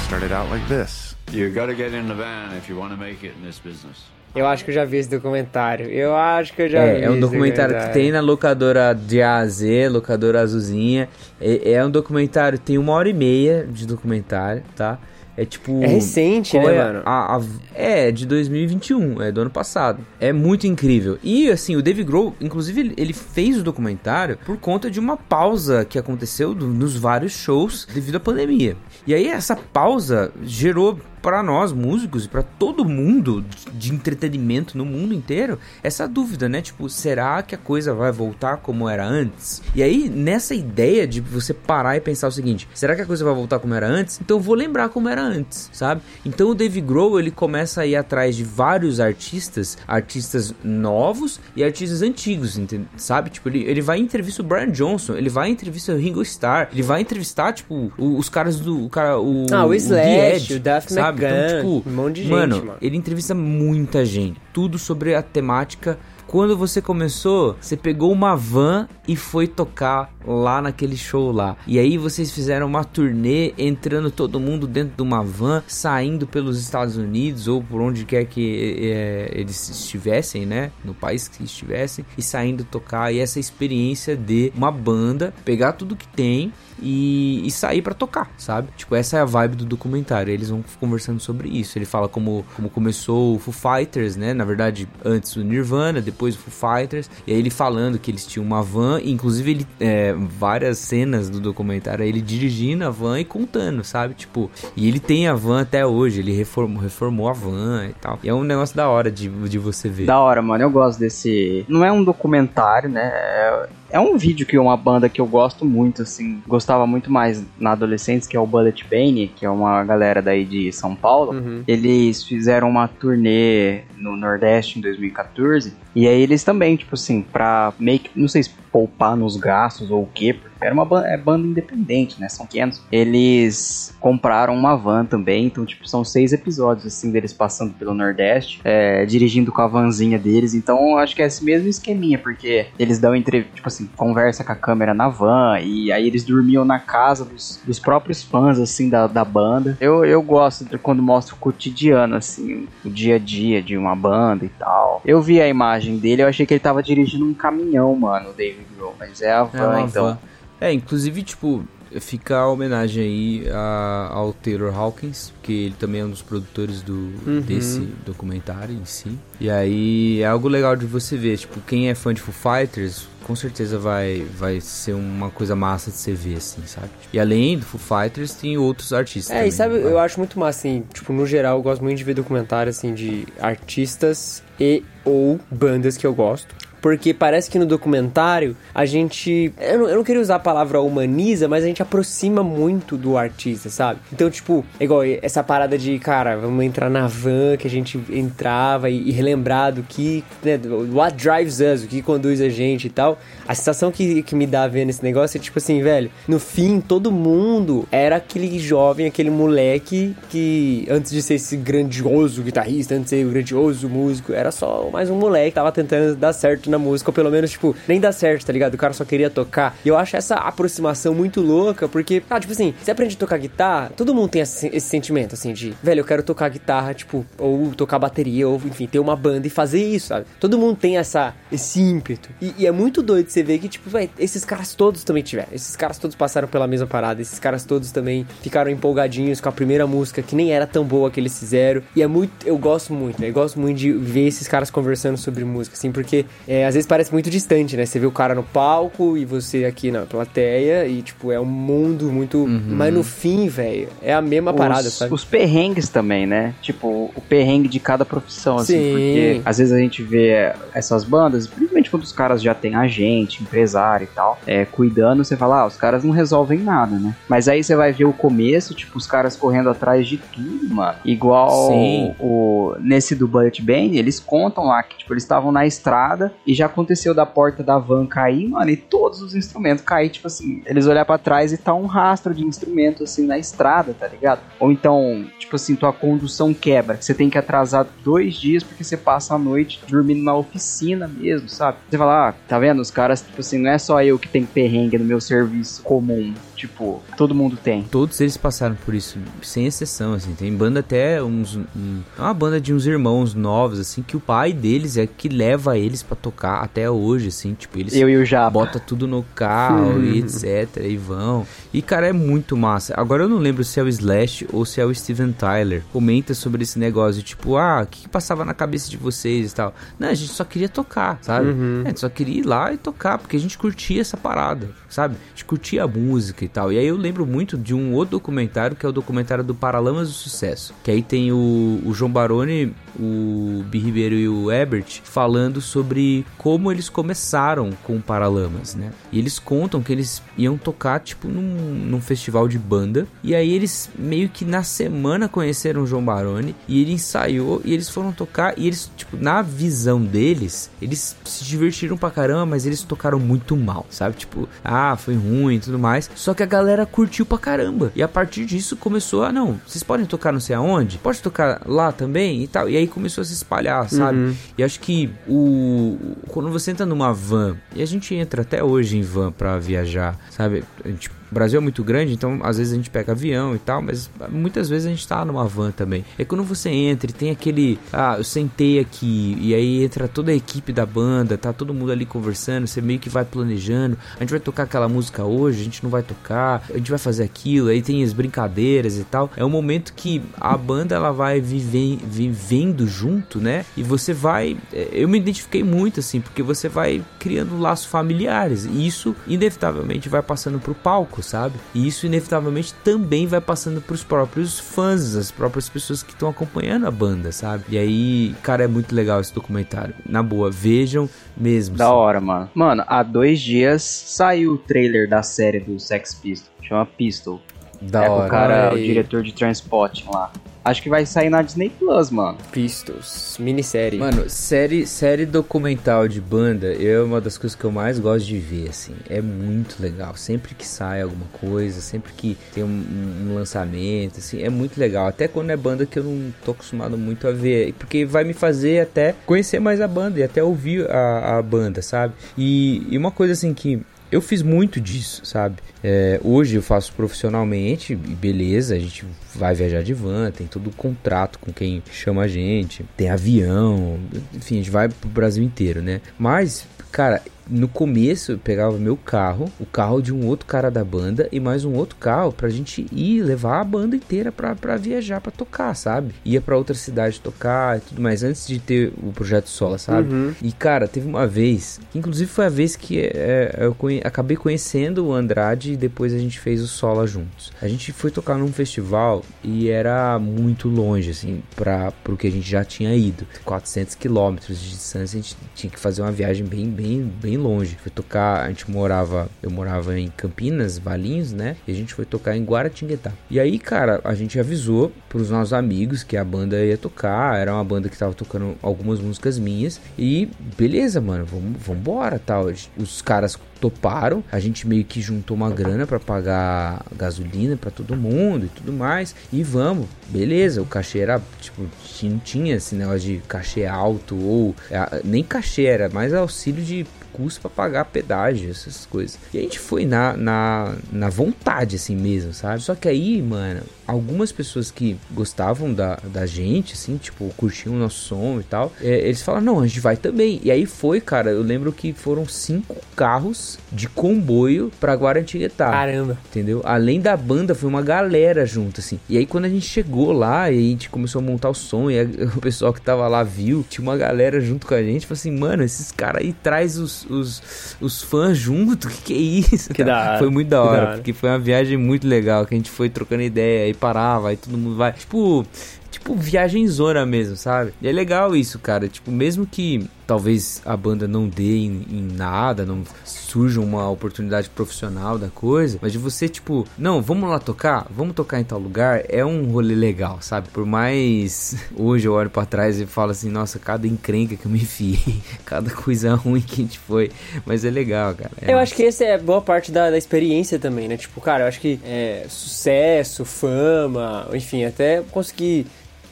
started out like this. You gotta get in the van if you want to make it in this business. Eu acho que eu já vi esse documentário. Eu acho que eu já vi É, é um esse documentário que tem na locadora de A a Z, locadora azulzinha. É, é um documentário, tem uma hora e meia de documentário, tá? É tipo. É recente, né, é mano? a- a- é, de 2021, é do ano passado. É muito incrível. E assim, o Dave Grohl, inclusive, ele- ele fez o documentário por conta de uma pausa que aconteceu do- nos vários shows devido à pandemia. E aí, essa pausa gerou para nós músicos e para todo mundo de- entretenimento no mundo inteiro essa dúvida, né? Tipo, será que a coisa vai voltar como era antes? E aí, nessa ideia de você parar e pensar o seguinte: será que a coisa vai voltar como era antes? Então eu vou lembrar como era antes, sabe? Então o Dave Grohl ele começa a ir atrás de vários artistas, artistas novos e artistas antigos, entende? sabe? Tipo, ele, ele vai em entrevista o Brian Johnson, ele vai em entrevista o Ringo Starr, ele vai entrevistar, tipo, o- os caras do. O cara, o, Ah, o Slash, Edge, o Duff sabe? Então, McGann, tipo, um monte de gente, mano, mano. ele entrevista muita gente, tudo sobre a temática. Quando você começou, você pegou uma van e foi tocar lá naquele show lá. E aí vocês fizeram uma turnê, entrando todo mundo dentro de uma van, saindo pelos Estados Unidos ou por onde quer que é, eles estivessem, né? No país que estivessem, e saindo tocar. E essa experiência de uma banda pegar tudo que tem e, e sair pra tocar, sabe? Tipo, essa é a vibe do documentário. Eles vão conversando sobre isso. Ele fala como, como começou o Foo Fighters, né? Na verdade, antes o Nirvana, depois o Foo Fighters. E aí ele falando que eles tinham uma van, inclusive ele é, várias cenas do documentário, é ele dirigindo a van e contando, sabe? Tipo, e ele tem a van até hoje, ele reformou, reformou a van e tal. E é um negócio da hora de, de você ver. Da hora, mano. Eu gosto desse. Não é um documentário, né? É, é um vídeo que uma banda que eu gosto muito, assim. Gostava muito mais na adolescência, que é o Bullet Bane, que é uma galera daí de São Paulo. Uhum. Eles fizeram uma turnê no Nordeste em 2014. E aí eles também, tipo assim, pra meio que, não sei se poupar nos gastos ou o quê, porque era uma banda, é banda independente, né? São pequenos. Eles compraram uma van também, então, tipo, são seis episódios, assim, deles passando pelo Nordeste, é, dirigindo com a vanzinha deles. Então, acho que é esse mesmo esqueminha, porque eles dão entre, tipo assim, conversa com a câmera na van, e aí eles dormiam na casa dos, dos próprios fãs, assim, da, da banda. Eu, eu gosto de quando mostra o cotidiano, assim, o dia a dia de uma banda e tal. Eu vi a imagem dele, eu achei que ele tava dirigindo um caminhão, mano, o David Grohl, mas é a van, É então. van. É, inclusive, tipo, fica a homenagem aí a- ao Taylor Hawkins, que ele também é um dos produtores do, desse documentário em si. E aí é algo legal de você ver, tipo, quem é fã de Foo Fighters, com certeza vai, vai ser uma coisa massa de você ver, assim, sabe? E além do Foo Fighters, tem outros artistas. É, também, e sabe, né? eu acho muito massa, assim, tipo, no geral, eu gosto muito de ver documentário, assim, de artistas e ou bandas que eu gosto. Porque parece que no documentário a gente. Eu não, eu não queria usar a palavra humaniza, mas a gente aproxima muito do artista, sabe? Então, tipo, é igual essa parada de, cara, vamos entrar na van que a gente entrava e, e relembrar do que. Né, what drives us, o que conduz a gente e tal. A sensação que, que me dá vendo esse negócio é tipo assim, velho, no fim, todo mundo era aquele jovem, aquele moleque que, antes de ser esse grandioso guitarrista, antes de ser o grandioso músico, era só mais um moleque que tava tentando dar certo na música, ou pelo menos, tipo, nem dar certo, tá ligado? O cara só queria tocar. E eu acho essa aproximação muito louca, porque, ah, tipo assim, você aprende a tocar guitarra, todo mundo tem esse, esse sentimento, assim, de, velho, eu quero tocar guitarra, tipo, ou tocar bateria, ou, enfim, ter uma banda e fazer isso, sabe? Todo mundo tem essa, esse ímpeto. E, e é muito doido você ver que, tipo, velho, esses caras todos também tiveram. Esses caras todos passaram pela mesma parada, esses caras todos também ficaram empolgadinhos com a primeira música, que nem era tão boa que eles fizeram. E é muito, eu gosto muito, né? Eu gosto muito de ver esses caras conversando sobre música, assim, porque é, às vezes parece muito distante, né? Você vê o cara no palco e você aqui na plateia, e, tipo, é um mundo muito. Mas no fim, velho, é a mesma parada, os, sabe? os perrengues também, né? Tipo, o perrengue de cada profissão, assim. Sim. Porque às vezes a gente vê essas bandas, principalmente quando os caras já têm agente, empresário e tal, é, cuidando, você fala, ah, os caras não resolvem nada, né? Mas aí você vai ver o começo, tipo, os caras correndo atrás de tudo, mano. Igual Sim. o, nesse do Bullet Band, eles contam lá que, tipo, eles estavam na estrada e já aconteceu da porta da van cair, mano, e todos os instrumentos cair, tipo assim, eles olhar pra trás e tá um rastro de instrumento, assim, na estrada, tá ligado? Ou então, tipo assim, tua condução quebra, que você tem que atrasar dois dias porque você passa a noite dormindo na oficina mesmo, sabe? Você fala, ah, tá vendo? Os caras, tipo assim, não é só eu que tenho perrengue no meu serviço comum. Tipo, todo mundo tem. Todos eles passaram por isso, sem exceção, assim. Tem banda até uns. Um, é uma banda de uns irmãos novos, assim, que o pai deles é que leva eles pra tocar até hoje, assim. Tipo, eles Eu e o Japa. bota tudo no carro e etc. E vão. E, cara, é muito massa. Agora eu não lembro se é o Slash ou se é o Steven Tyler. Comenta sobre esse negócio, tipo, ah, o que, que passava na cabeça de vocês e tal. Não, a gente só queria tocar, sabe? A gente só queria ir lá e tocar, porque a gente curtia essa parada, sabe? A gente curtia a música e tal. E aí eu lembro muito de um outro documentário, que é o documentário do Paralamas do Sucesso. Que aí tem o, o João Baroni, o Bi Ribeiro e o Ebert falando sobre como eles começaram com o Paralamas, né? E eles contam que eles iam tocar, tipo, num, num festival de banda. E aí eles meio que na semana conheceram o João Baroni. E ele ensaiou e eles foram tocar. E eles, tipo, na visão deles, eles se divertiram pra caramba, mas eles tocaram muito mal, sabe? Tipo, ah, foi ruim e tudo mais. Só que a galera curtiu pra caramba. E a partir disso começou, ah, não, vocês podem tocar não sei aonde? Pode tocar lá também e tal. E aí começou a se espalhar, sabe? E acho que o quando você entra numa van, e a gente entra até hoje em van pra viajar, sabe? A gente o Brasil é muito grande, então às vezes a gente pega avião e tal, mas muitas vezes a gente tá numa van também. É quando você entra e tem aquele, ah, eu sentei aqui e aí entra toda a equipe da banda, tá todo mundo ali conversando, você meio que vai planejando, a gente vai tocar aquela música hoje, a gente não vai tocar, a gente vai fazer aquilo, aí tem as brincadeiras e tal. É um momento que a banda ela vai vivendo junto, né? E você vai, é, eu me identifiquei muito assim, porque você vai criando laços familiares e isso inevitavelmente vai passando pro palco, sabe? E isso inevitavelmente também vai passando pros próprios fãs, as próprias pessoas que estão acompanhando a banda, sabe? E aí, cara, é muito legal esse documentário. Na boa, vejam mesmo. Da sabe? hora, mano. Mano, há dois dias saiu o trailer da série do Sex Pistol. Chama Pistol. Da é com hora. o cara, o Ai. diretor de Transpotting lá. Acho que vai sair na Disney Plus, mano. Pistols, minissérie. Mano, série, série documental de banda é uma das coisas que eu mais gosto de ver, assim. É muito legal. Sempre que sai alguma coisa, sempre que tem um, um lançamento, assim, é muito legal. Até quando é banda que eu não tô acostumado muito a ver. Porque vai me fazer até conhecer mais a banda e até ouvir a, a banda, sabe? E, e uma coisa assim que eu fiz muito disso, sabe? É, hoje eu faço profissionalmente, beleza, a gente vai viajar de van, tem todo o contrato com quem chama a gente, tem avião, enfim, a gente vai pro Brasil inteiro, né? Mas, cara, no começo eu pegava meu carro, o carro de um outro cara da banda e mais um outro carro pra gente ir levar a banda inteira pra, pra viajar, pra tocar, sabe? Ia pra outra cidade tocar e tudo mais, antes de ter o projeto Sola, sabe? Uhum. E cara, teve uma vez, que inclusive foi a vez que é, eu conhe- acabei conhecendo o Andrade e depois a gente fez o Sola juntos. A gente foi tocar num festival e era muito longe, assim, para pro que a gente já tinha ido. 400 quilômetros de distância, a gente tinha que fazer uma viagem bem, bem, bem longe. Foi tocar, a gente morava, eu morava em Campinas, Valinhos, né? E a gente foi tocar em Guaratinguetá. E aí, cara, a gente avisou pros nossos amigos que a banda ia tocar, era uma banda que tava tocando algumas músicas minhas e beleza, mano, vamos, vambora, tal. Os caras toparam, a gente meio que juntou uma grana pra pagar gasolina pra todo mundo e tudo mais e vamos, beleza, o cachê era tipo, ti- não tinha esse negócio de cachê alto ou é, nem cachê, era mais auxílio de custo pra pagar pedágio, essas coisas. E a gente foi na, na, na vontade, assim mesmo, sabe? Só que aí, mano, algumas pessoas que gostavam da, da gente, assim, tipo, curtiam o nosso som e tal, é, eles falaram, não, a gente vai também. E aí foi, cara, eu lembro que foram cinco carros de comboio pra Guaratinguetá. Caramba. Entendeu? Além da banda, foi uma galera junto, assim. E aí, quando a gente chegou lá e a gente começou a montar o som, e a- o pessoal que tava lá viu, tinha uma galera junto com a gente. Falou assim, mano, esses caras aí traz os, os, os fãs junto, que que é isso? Que da hora, Foi muito da que da hora, hora. porque foi uma viagem muito legal, que a gente foi trocando ideia, aí parava, aí todo mundo vai. Tipo. Tipo, viagem zona mesmo, sabe? E é legal isso, cara. Tipo, mesmo que talvez a banda não dê em, em nada, não surja uma oportunidade profissional da coisa, mas de você, tipo, não, vamos lá tocar, vamos tocar em tal lugar, é um rolê legal, sabe? Por mais hoje eu olho pra trás e falo assim, nossa, cada encrenca que eu me enfiei, cada coisa ruim que a gente foi, mas é legal, cara. É Eu acho que essa é boa parte da, da experiência também, né? Tipo, cara, eu acho que é, sucesso, fama, enfim, até conseguir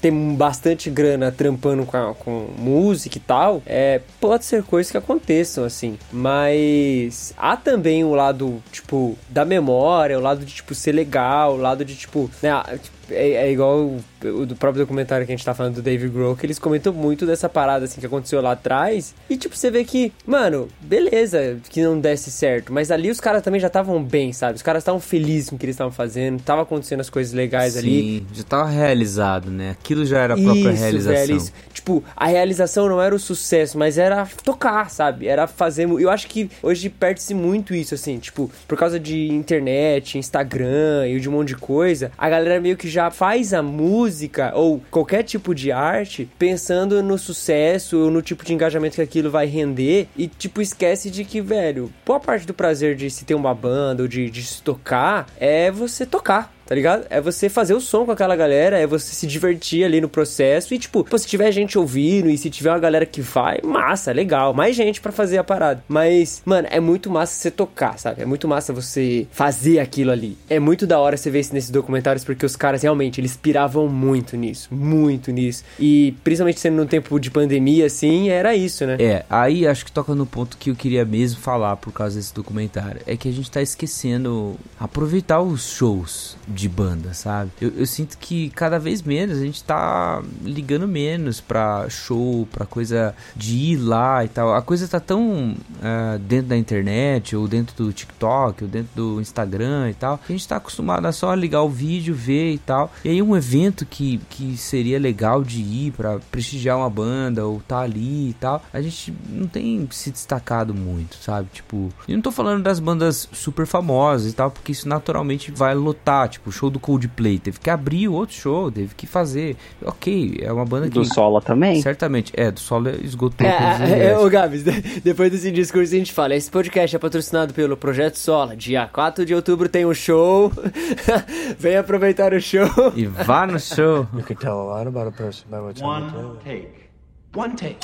ter bastante grana trampando com, a- com música e tal, é, pode ser coisas que aconteçam, assim. Mas há também o lado, tipo, da memória, o lado de, tipo, ser legal, o lado de, tipo, né, é, é igual do próprio documentário que a gente tá falando do Dave Grohl, que eles comentam muito dessa parada, assim, que aconteceu lá atrás. E, tipo, você vê que, mano, beleza que não desse certo, mas ali os caras também já estavam bem, sabe? Os caras estavam felizes com o que eles estavam fazendo, tava acontecendo as coisas legais ali. Sim, já tava realizado, né? Aquilo já era a própria Isso, realização. velho, isso. Tipo, a realização não era o sucesso, mas era tocar, sabe? Era fazer. Eu acho que hoje perde-se muito isso, assim, tipo, por causa de internet, Instagram e de um monte de coisa, a galera meio que já faz a música ou qualquer tipo de arte pensando no sucesso ou no tipo de engajamento que aquilo vai render e, tipo, esquece de que, velho, boa parte do prazer de se ter uma banda ou de, de se tocar é você tocar. Tá ligado? É você fazer o som com aquela galera, é você se divertir ali no processo e, tipo, pô, se tiver gente ouvindo e se tiver uma galera que vai, massa, legal, mais gente pra fazer a parada. Mas, mano, é muito massa você tocar, sabe? É muito massa você fazer aquilo ali. É muito da hora você ver isso nesses documentários porque os caras realmente, eles piravam muito nisso, muito nisso. E principalmente sendo num tempo de pandemia, assim, era isso, né? É, aí acho que toca no ponto que eu queria mesmo falar por causa desse documentário. É que a gente tá esquecendo aproveitar os shows de banda, sabe? Eu, eu sinto que cada vez menos a gente tá ligando menos pra show, pra coisa de ir lá e tal. A coisa tá tão ah, dentro da internet, ou dentro do TikTok, ou dentro do Instagram e tal, que a gente tá acostumado a só ligar o vídeo, ver e tal. E aí um evento que, que seria legal de ir pra prestigiar uma banda ou tá ali e tal, a gente não tem se destacado muito, sabe? Tipo, eu não tô falando das bandas super famosas e tal, porque isso naturalmente vai lotar, tipo, o show do Coldplay, teve que abrir outro show, teve que fazer. OK, é uma banda que Do Sola também. Certamente, é, do solo esgotou É, é, ingressos. ô Gabs, de- depois desse discurso a gente fala, esse podcast é patrocinado pelo Projeto Sola, dia 4 de outubro tem um show, vem aproveitar o show. E vá no show. You can tell a lot about a person by what's on the take. One take.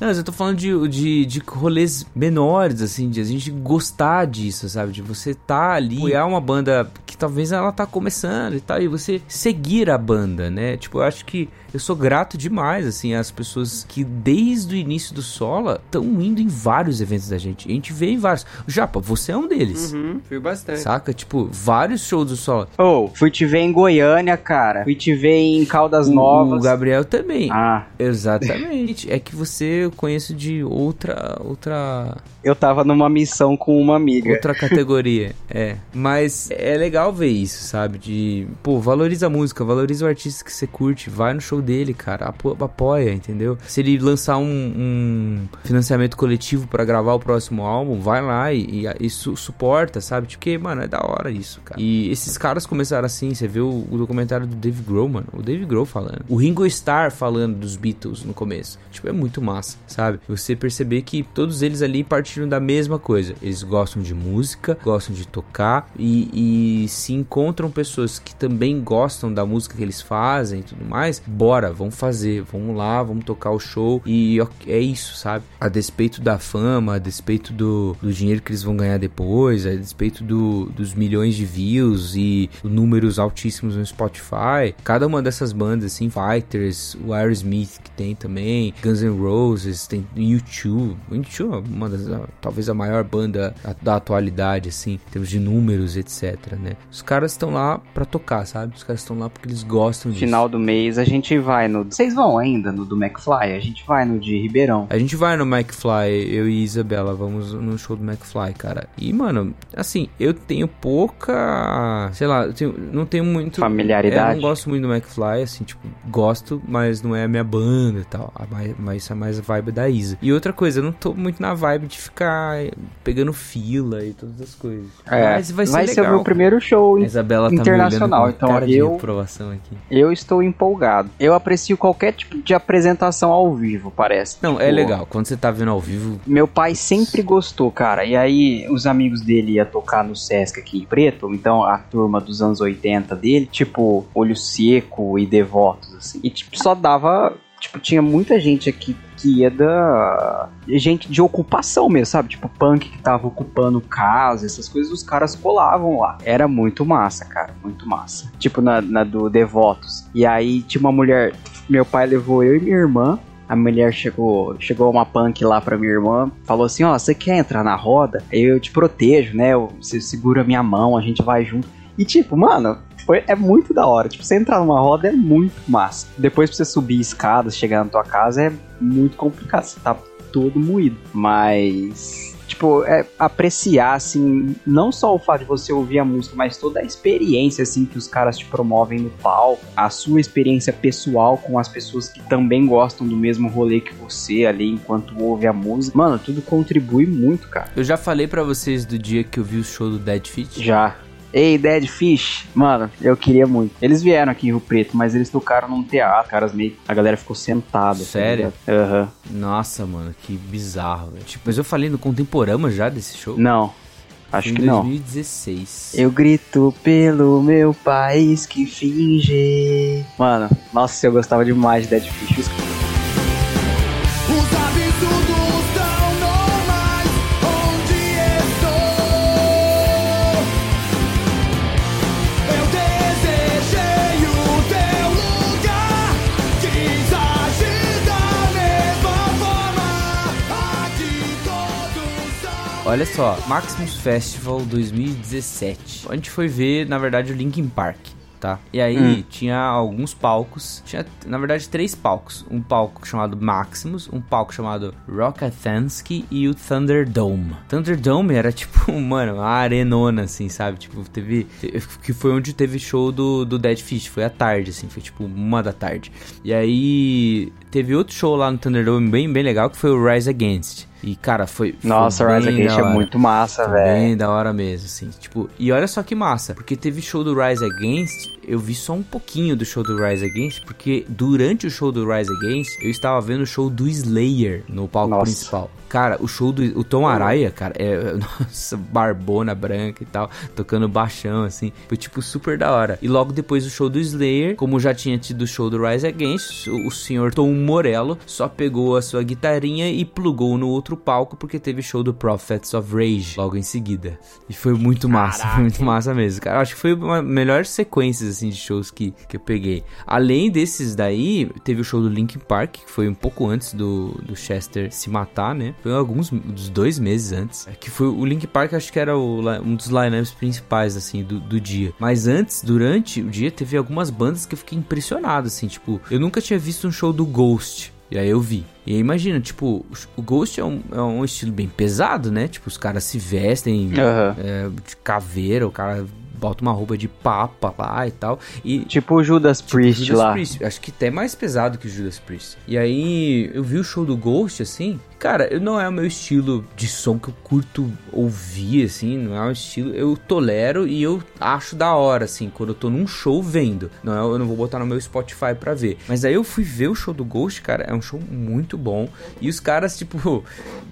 Não, mas eu tô falando de, de, de rolês menores, assim, de a gente gostar disso, sabe? De você tá ali, apoiar uma banda que talvez ela tá começando e tal, e você seguir a banda, né? Tipo, eu acho que eu sou grato demais, assim, às pessoas que desde o início do Sola estão indo em vários eventos da gente. A gente vê em vários. Japa, você é um deles. Uhum, fui bastante. Saca? Tipo, vários shows do Sola. Ô, fui te ver em Goiânia, cara. Fui te ver em Caldas O, Novas. o Gabriel também. Ah, Exatamente. é que você eu conheço de outra outra Eu tava numa missão com uma amiga. outra categoria. É. Mas é legal ver isso, sabe? De, pô, valoriza a música, valoriza o artista que você curte, vai no show dele, cara, apo- apoia, entendeu? Se ele lançar um, um financiamento coletivo pra gravar o próximo álbum, vai lá e, e, e su- suporta, sabe? Tipo, Porque, mano, é da hora isso, cara. E esses caras começaram assim, você viu o, o documentário do Dave Grohl, mano, o Dave Grohl falando. O Ringo Starr falando dos Beatles no começo. Tipo, é muito massa, sabe? Você perceber que todos eles ali partiram da mesma coisa. Eles gostam de música, gostam de tocar e, e se encontram pessoas que também gostam da música que eles fazem e tudo mais. Bora, vamos fazer, vamos lá, vamos tocar o show e é isso, sabe? A despeito da fama, a despeito do, do dinheiro que eles vão ganhar depois, a despeito do, dos milhões de views e números altíssimos no Spotify. Cada uma dessas bandas, assim, Fighters, o Aerosmith que tem também, Guns N' Roses, tem U2. O U2 é uma das, talvez a maior banda da atualidade, assim, em termos de números, etc, né? Os caras estão lá pra tocar, sabe? Os caras estão lá porque eles gostam disso. Final do mês a gente vai no. Vocês vão ainda no do McFly? A gente vai no de Ribeirão. A gente vai no McFly, eu e Isabela, vamos no show do McFly, cara. E, mano, assim, eu tenho pouca. Sei lá, tenho- não tenho muito. Familiaridade. É, eu não gosto muito do McFly, assim, tipo, gosto, mas não é a minha banda e tal. A mais- Mas isso é mais a vibe da Isa. E outra coisa, eu não tô muito na vibe de ficar pegando fila e todas as coisas. É, mas vai ser vai ser o legal. meu primeiro show. Tá internacional, com então eu-. Eu estou empolgado. Eu aprecio qualquer tipo de apresentação ao vivo, parece. Não, é Tipo, legal. Quando você tá vendo ao vivo, Meu pai sempre gostou, cara. E aí, os amigos dele iam tocar no Sesc aqui em Preto. Então, a turma dos anos 80 dele, tipo, Olho Seco e Devotos, assim. E, tipo, só dava. Tipo, tinha muita gente aqui que ia da. Gente de ocupação mesmo, sabe? Tipo, punk que tava ocupando casa, essas coisas, os caras colavam lá. Era muito massa, cara. Muito massa. Tipo, na, na do Devotos. E aí, tinha uma mulher. Meu pai levou eu e minha irmã. A mulher chegou, chegou uma punk lá pra minha irmã, falou assim: Ó, você quer entrar na roda? Eu te protejo, né? Você segura minha mão, a gente vai junto. E tipo, mano, foi, é muito da hora. Tipo, você entrar numa roda é muito massa. Depois pra você subir escadas, chegar na tua casa é muito complicado. Você tá todo moído. Mas. Tipo, é apreciar, assim, não só o fato de você ouvir a música, mas toda a experiência, assim, que os caras te promovem no palco, a sua experiência pessoal com as pessoas que também gostam do mesmo rolê que você ali enquanto ouve a música. Mano, tudo contribui muito, cara. eu já falei pra vocês do dia que eu vi o show do Dead Fit. Já. Ei, Dead Fish, mano, eu queria muito. Eles vieram aqui em Rio Preto, mas eles tocaram num teatro, caras meio. A galera ficou sentada. tá Sério? Aham. Nossa, mano, que bizarro, velho. Tipo, mas eu falei no Contemporama já desse show? Não. Acho Em que não. 2016. Eu grito pelo meu país que finge. Mano, nossa, eu gostava demais de Dead Fish. Olha só, Maximus Festival 2017. A gente foi ver, na verdade, o Linkin Park. Tá? E aí Hum. tinha alguns palcos. Tinha, na verdade, três palcos. Um palco chamado Maximus, um palco chamado Rockatansky e o Thunderdome. Thunderdome era tipo, mano, uma arenona, assim, sabe? Tipo, teve. Que foi onde teve show do, do Dead Fish. Foi à tarde, assim, foi tipo uma da tarde. E aí teve outro show lá no Thunderdome bem, bem legal que foi o Rise Against. E, cara, foi. foi Nossa, bem Rise Against é muito massa, Foi velho. Bem da hora mesmo, assim. Tipo, e olha só que massa, porque teve show do Rise Against, eu vi só um pouquinho do show do Rise Against, porque durante o show do Rise Against, eu estava vendo o show do Slayer no palco Nossa. principal. Cara, o show do o Tom Araya, cara, é nossa, barbona branca e tal, tocando baixão assim. Foi tipo super da hora. E logo depois do show do Slayer, como já tinha tido o show do Rise Against, o, o senhor Tom Morello só pegou a sua guitarrinha e plugou no outro palco porque teve show do Prophets of Rage logo em seguida. E foi muito massa, foi muito massa mesmo, cara. Acho que foi uma melhor sequência assim de shows que, que eu peguei. Além desses daí, teve o show do Linkin Park, que foi um pouco antes do, do Chester se matar, né? Foi alguns dos dois meses antes. Que foi o Linkin Park, acho que era o um dos lineups principais, assim, do, do dia. Mas antes, durante o dia, teve algumas bandas que eu fiquei impressionado, assim, tipo, eu nunca tinha visto um show do Ghost. E aí eu vi. E aí imagina, tipo, o Ghost é um, é um estilo bem pesado, né? Tipo, os caras se vestem Aham. é, de caveira, o cara bota uma roupa de papa lá e tal. E Tipo o Judas Priest Judas lá. Priest. Acho que até mais pesado que o Judas Priest. E aí eu vi o show do Ghost, assim. Cara, não é o meu estilo de som que eu curto ouvir, assim. Não é um estilo. Eu tolero e eu acho da hora, assim, quando eu tô num show vendo. Não é, eu não vou botar no meu Spotify pra ver. Mas aí eu fui ver o show do Ghost, cara. É um show muito bom. E os caras, tipo.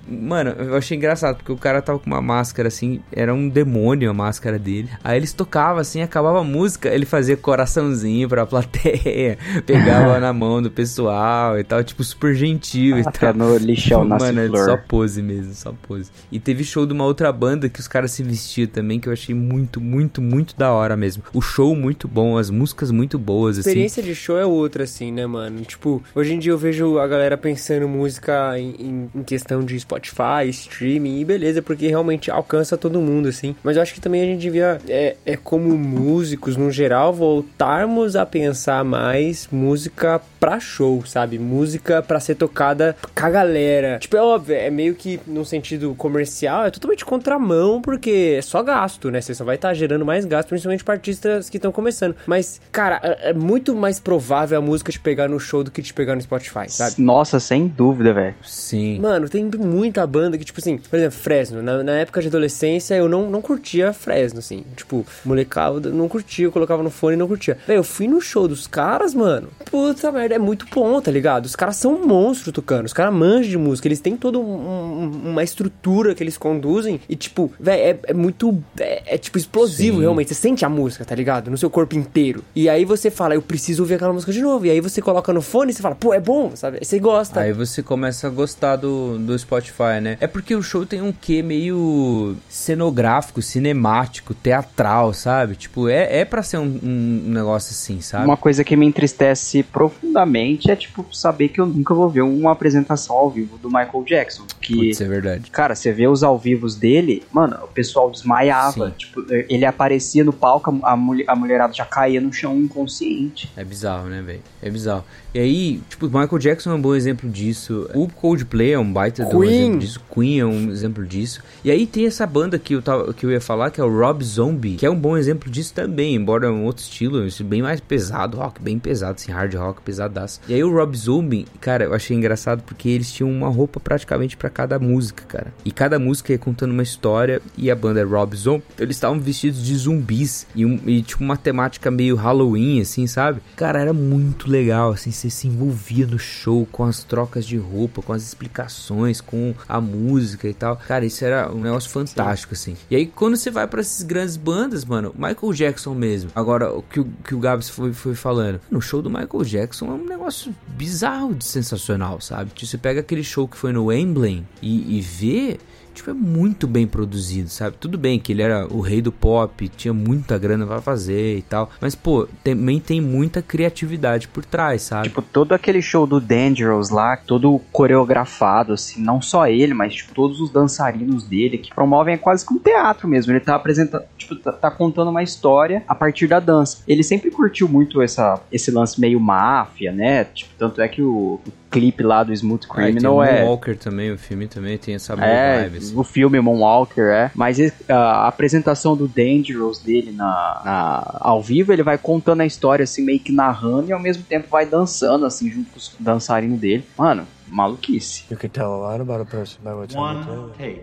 Mano, eu achei engraçado, porque o cara tava com uma máscara assim, era um demônio a máscara dele. Aí eles tocavam assim, acabava a música, ele fazia coraçãozinho pra plateia, pegava na mão do pessoal e tal, tipo, super gentil e tal. no lixão nasce Mano, flor. só pose mesmo, só pose. E teve show de uma outra banda que os caras se vestiam também, que eu achei muito, muito, muito da hora mesmo. O show muito bom, as músicas muito boas, A assim. experiência de show é outra, assim, né, mano? Tipo, hoje em dia eu vejo a galera pensando música em, em- em questão de Spotify, streaming, e beleza, porque realmente alcança todo mundo, assim. Mas eu acho que também a gente devia, é, é como músicos, no geral, voltarmos a pensar mais música pra show, sabe? Música pra ser tocada com a galera. Tipo, é óbvio, é meio que num sentido comercial, é totalmente contramão, porque é só gasto, né? Você só vai estar gerando mais gasto, principalmente pra artistas que estão começando. Mas, cara, é é muito mais provável a música te pegar no show do que te pegar no Spotify, sabe? Nossa, sem dúvida, velho. Sim. Mano, tem muita banda que, tipo assim, por exemplo, Fresno. Na, na época de adolescência, eu não, não curtia Fresno, assim. Tipo, molecada, não curtia, eu colocava no fone e não curtia. Velho, eu fui no show dos caras, mano. Puta merda, é muito bom, tá ligado? Os caras são um monstro tocando. Os caras manjam de música. Eles têm toda um- um- uma estrutura que eles conduzem. E, tipo, velho, é, é muito. É, é, tipo explosivo, Sim. realmente. Você sente a música, tá ligado? No seu corpo inteiro. E aí você fala, eu preciso ouvir aquela música de novo. E aí você coloca no fone e você fala, pô, é bom, sabe? Aí Você gosta. Aí você começa a gostar do, do Spotify, né? É porque o show tem um quê meio cenográfico, cinemático, teatral, sabe? Tipo, é, é pra ser um, um negócio assim, sabe? Uma coisa que me entristece profundamente é, tipo, saber que eu nunca vou ver uma apresentação ao vivo do Michael Jackson. Que, Putz, é verdade. cara, você vê os ao vivos dele, mano, o pessoal desmaiava. Sim. Tipo, ele aparecia no palco, a, mulher, a mulherada já caía no chão inconsciente. É bizarro, né, velho? É bizarro. E aí, tipo, Michael Jackson é um bom exemplo disso. O Coldplay é um baita de um Queen. exemplo disso. Queen é um exemplo disso. E aí tem essa banda que eu, tava, que eu ia falar, que é o Rob Zombie, que é um bom exemplo disso também, embora é um outro estilo, um estilo bem mais pesado, rock bem pesado, assim, hard rock pesadaço. E aí o Rob Zombie, cara, eu achei engraçado porque eles tinham uma roupa praticamente pra cada música, cara. E cada música ia contando uma história e a banda é Rob Zombie. Eles estavam vestidos de zumbis e, um- e tipo uma temática meio Halloween, assim, sabe? Cara, era muito legal, assim, você se envolvia no show com as trocas de roupa, com as explicações, com a música e tal. Cara, isso era um negócio fantástico, assim. E aí, quando você vai pra essas grandes bandas, mano, Michael Jackson mesmo. Agora, o que o, que o Gabs foi, foi falando, no show do Michael Jackson é um negócio bizarro de sensacional, sabe? Tipo, Você pega aquele show que foi no Wembley e, e vê tipo, é muito bem produzido, sabe? Tudo bem que ele era o rei do pop, tinha muita grana pra fazer e tal, mas, pô, também tem muita criatividade por trás, sabe? Tipo, todo aquele show do Dangerous lá, todo coreografado, assim, não só ele, mas tipo, todos os dançarinos dele, que promovem quase que um teatro mesmo. Ele tá apresentando, tipo, tá, tá contando uma história a partir da dança. Ele sempre curtiu muito essa, esse lance meio máfia, né? Tipo, tanto é que o, o clipe lá do Smooth Ah, e tem Criminal o é. Moonwalker também, o filme também tem essa boa É, vibe, assim. o filme Moonwalker, é. Mas a apresentação do Dangerous dele na, na- ao vivo, ele vai contando a história, assim, meio que narrando e ao mesmo tempo vai dançando, assim, junto com os dançarinos dele. Mano, maluquice. You can tell a lot about a person by what time they play. One take.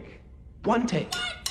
One take.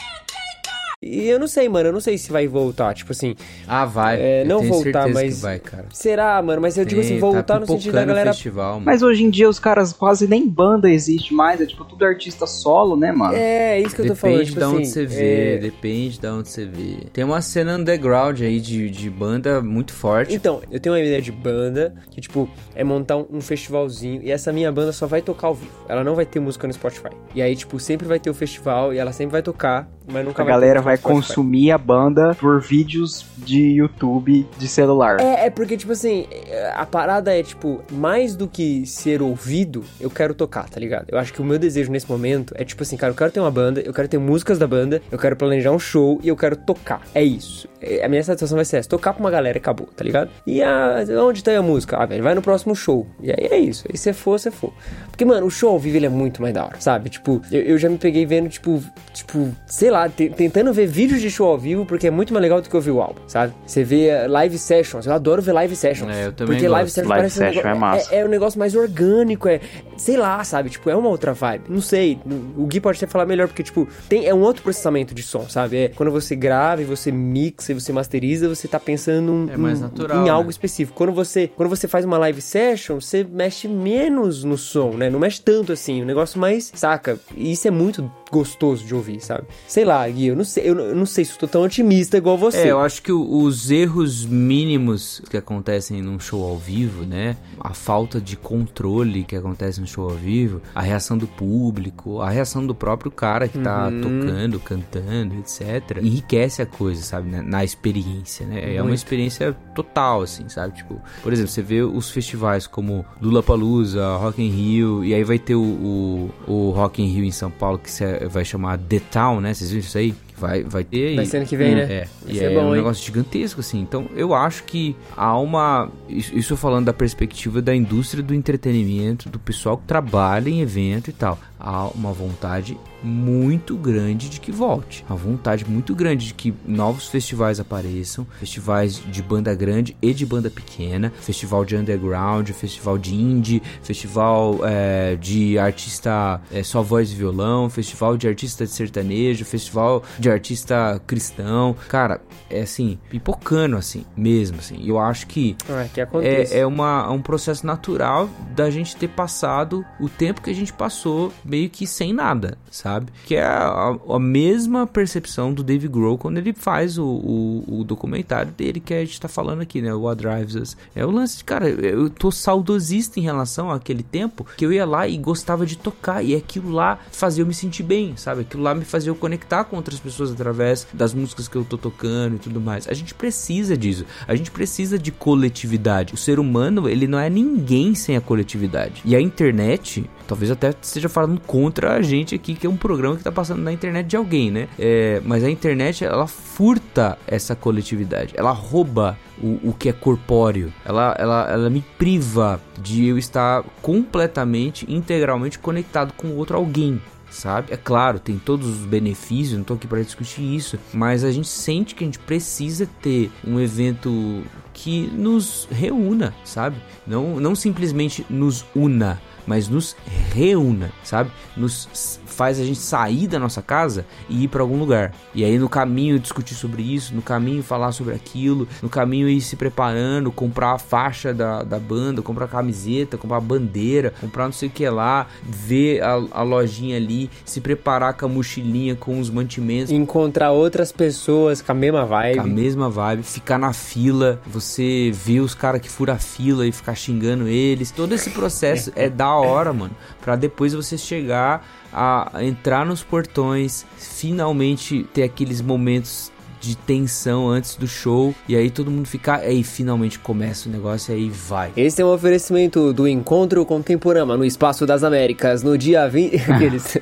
E eu não sei, mano, eu não sei se vai voltar, tipo assim. Ah, vai. É, não voltar, mas- que vai, cara. Será, mano? Mas eu digo assim, Tem, voltar tá no sentido da galera. festival, mano. Mas hoje em dia os caras quase nem banda existe mais, é tipo tudo artista solo, né, mano? É, é isso que eu tô falando. Depende Tipo de onde assim, você vê, é, depende de onde você vê. Tem uma cena underground aí de, de banda muito forte. Então, eu tenho uma ideia de banda que, tipo, é montar um, um festivalzinho e essa minha banda só vai tocar ao vivo. Ela não vai ter música no Spotify. E aí, tipo, sempre vai ter o festival e ela sempre vai tocar mas nunca A vai galera vai consumir a banda por vídeos de YouTube de celular. É, é porque, tipo assim, a parada é, tipo, mais do que ser ouvido, eu quero tocar, tá ligado? Eu acho que o meu desejo nesse momento é, tipo assim, cara, eu quero ter uma banda, eu quero ter músicas da banda, eu quero planejar um show e eu quero tocar. É isso. É, A minha satisfação vai ser essa, tocar pra uma galera e acabou, tá ligado? E a, onde tá a música? Ah, velho, vai no próximo show. E aí é isso. Aí se for, você for. Porque, mano, o show ao vivo, ele é muito mais da hora, sabe? Tipo, eu, eu já me peguei vendo, tipo, tipo, sei lá, te- tentando ver vídeos de show ao vivo, porque é muito mais legal do que ouvir o álbum, sabe? Você vê eh, live sessions, eu adoro ver live sessions. É, eu também Porque live gosto. sessions Live parece um session negócio- é massa. É, é um negócio mais orgânico, é, sei lá, sabe? Tipo, é uma outra vibe. Não sei, o Gui pode até falar melhor, porque, tipo, tem, é um outro processamento de som, sabe? É quando você grava e você mixa e você masteriza, você tá pensando um- É mais um- natural, em algo né? específico. Quando você, quando você faz uma live session, você mexe menos no som, né? Não mexe tanto assim, o negócio mais, saca? E isso é muito gostoso de ouvir, sabe? Sei lá, Gui, eu não sei, eu não, eu não sei se eu tô tão otimista igual você. É, eu acho que os erros mínimos que acontecem num show ao vivo, né? A falta de controle que acontece no show ao vivo, a reação do público, a reação do próprio cara que tá tocando, cantando, etc. Enriquece a coisa, sabe? né, Na experiência, né? É uma Muito. experiência total, assim, sabe? Tipo, por exemplo, você vê os festivais como Lollapalooza, Rock in Rio, e aí vai ter o, o, o Rock in Rio em São Paulo que cê vai chamar The Town, né? Vocês viram isso aí? Vai, vai ter aí. Vai ser ano que vem, né? É, Vai e é bom, um hein? negócio gigantesco, assim. Então, eu acho que há uma. Isso isso falando da perspectiva da indústria do entretenimento, do pessoal que trabalha em evento e tal. Há uma vontade muito grande de que volte. Uma vontade muito grande de que novos festivais apareçam. Festivais de banda grande e de banda pequena. Festival de underground, festival de indie, festival é, de artista é, só voz e violão, festival de artista de sertanejo, festival de artista cristão. Cara, é assim, pipocando assim, mesmo assim. Eu acho que Ah, que é, é uma, um processo natural da gente ter passado o tempo que a gente passou meio que sem nada, sabe? Que é a, a mesma percepção do Dave Grohl quando ele faz o, o, o documentário dele que a gente tá falando aqui, né? O What Drives Us. É o lance de, cara, eu tô saudosista em relação àquele tempo que eu ia lá e gostava de tocar e aquilo lá fazia eu me sentir bem, sabe? Aquilo lá me fazia eu conectar com outras pessoas através das músicas que eu tô tocando e tudo mais. A gente precisa disso. A gente precisa de coletividade. O ser humano, ele não é ninguém sem a coletividade. E a internet, talvez até esteja falando contra a gente aqui, que é um programa que tá passando na internet de alguém, né? É, mas a internet, ela furta essa coletividade. Ela rouba o, o que é corpóreo. Ela, ela, ela me priva de eu estar completamente, integralmente conectado com outro alguém sabe? É claro, tem todos os benefícios, não tô aqui para discutir isso, mas a gente sente que a gente precisa ter um evento que nos reúna, sabe? Não, não simplesmente nos una, mas nos reúna, sabe? Nos faz a gente sair da nossa casa e ir para algum lugar. E aí no caminho discutir sobre isso, no caminho falar sobre aquilo, no caminho ir se preparando, comprar a faixa da, da banda, comprar a camiseta, comprar a bandeira, comprar não sei o que lá, ver a, a lojinha ali, se preparar com a mochilinha, com os mantimentos. Encontrar outras pessoas com a mesma vibe. Com a mesma vibe, ficar na fila, você ver os caras que furam a fila e ficar xingando eles. Todo esse processo é da hora, mano. Pra depois você chegar a entrar nos portões, finalmente ter aqueles momentos de tensão antes do show e aí todo mundo ficar, aí finalmente começa o negócio e aí vai. Esse é um oferecimento do Encontro Contemporâneo no Espaço das Américas, no dia 20. Aqueles...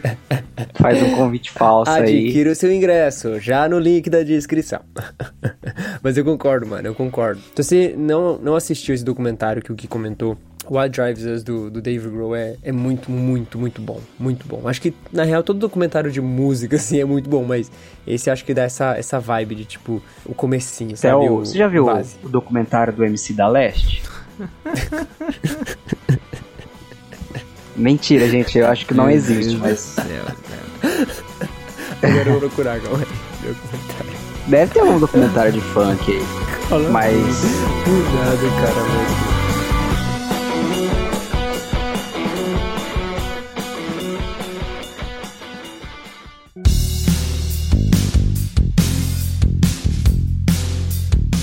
Faz um convite falso aí. Adquira o seu ingresso, já no link da descrição. Mas eu concordo, mano, eu concordo. Se você não, não assistiu esse documentário que o Gui comentou, What Drives Us do, do Dave Grohl é, é muito, muito, muito bom. Muito bom. Acho que, na real, todo documentário de música, assim, é muito bom, mas esse acho que dá essa, essa vibe de, tipo, o comecinho, Você, sabe? o- O- você já viu o, base. o documentário do MC da Leste? Mentira, gente, eu acho que não existe, mas Agora eu vou procurar, calma aí. Documentário. deve ter um documentário de funk aí. Mas Nada, cara.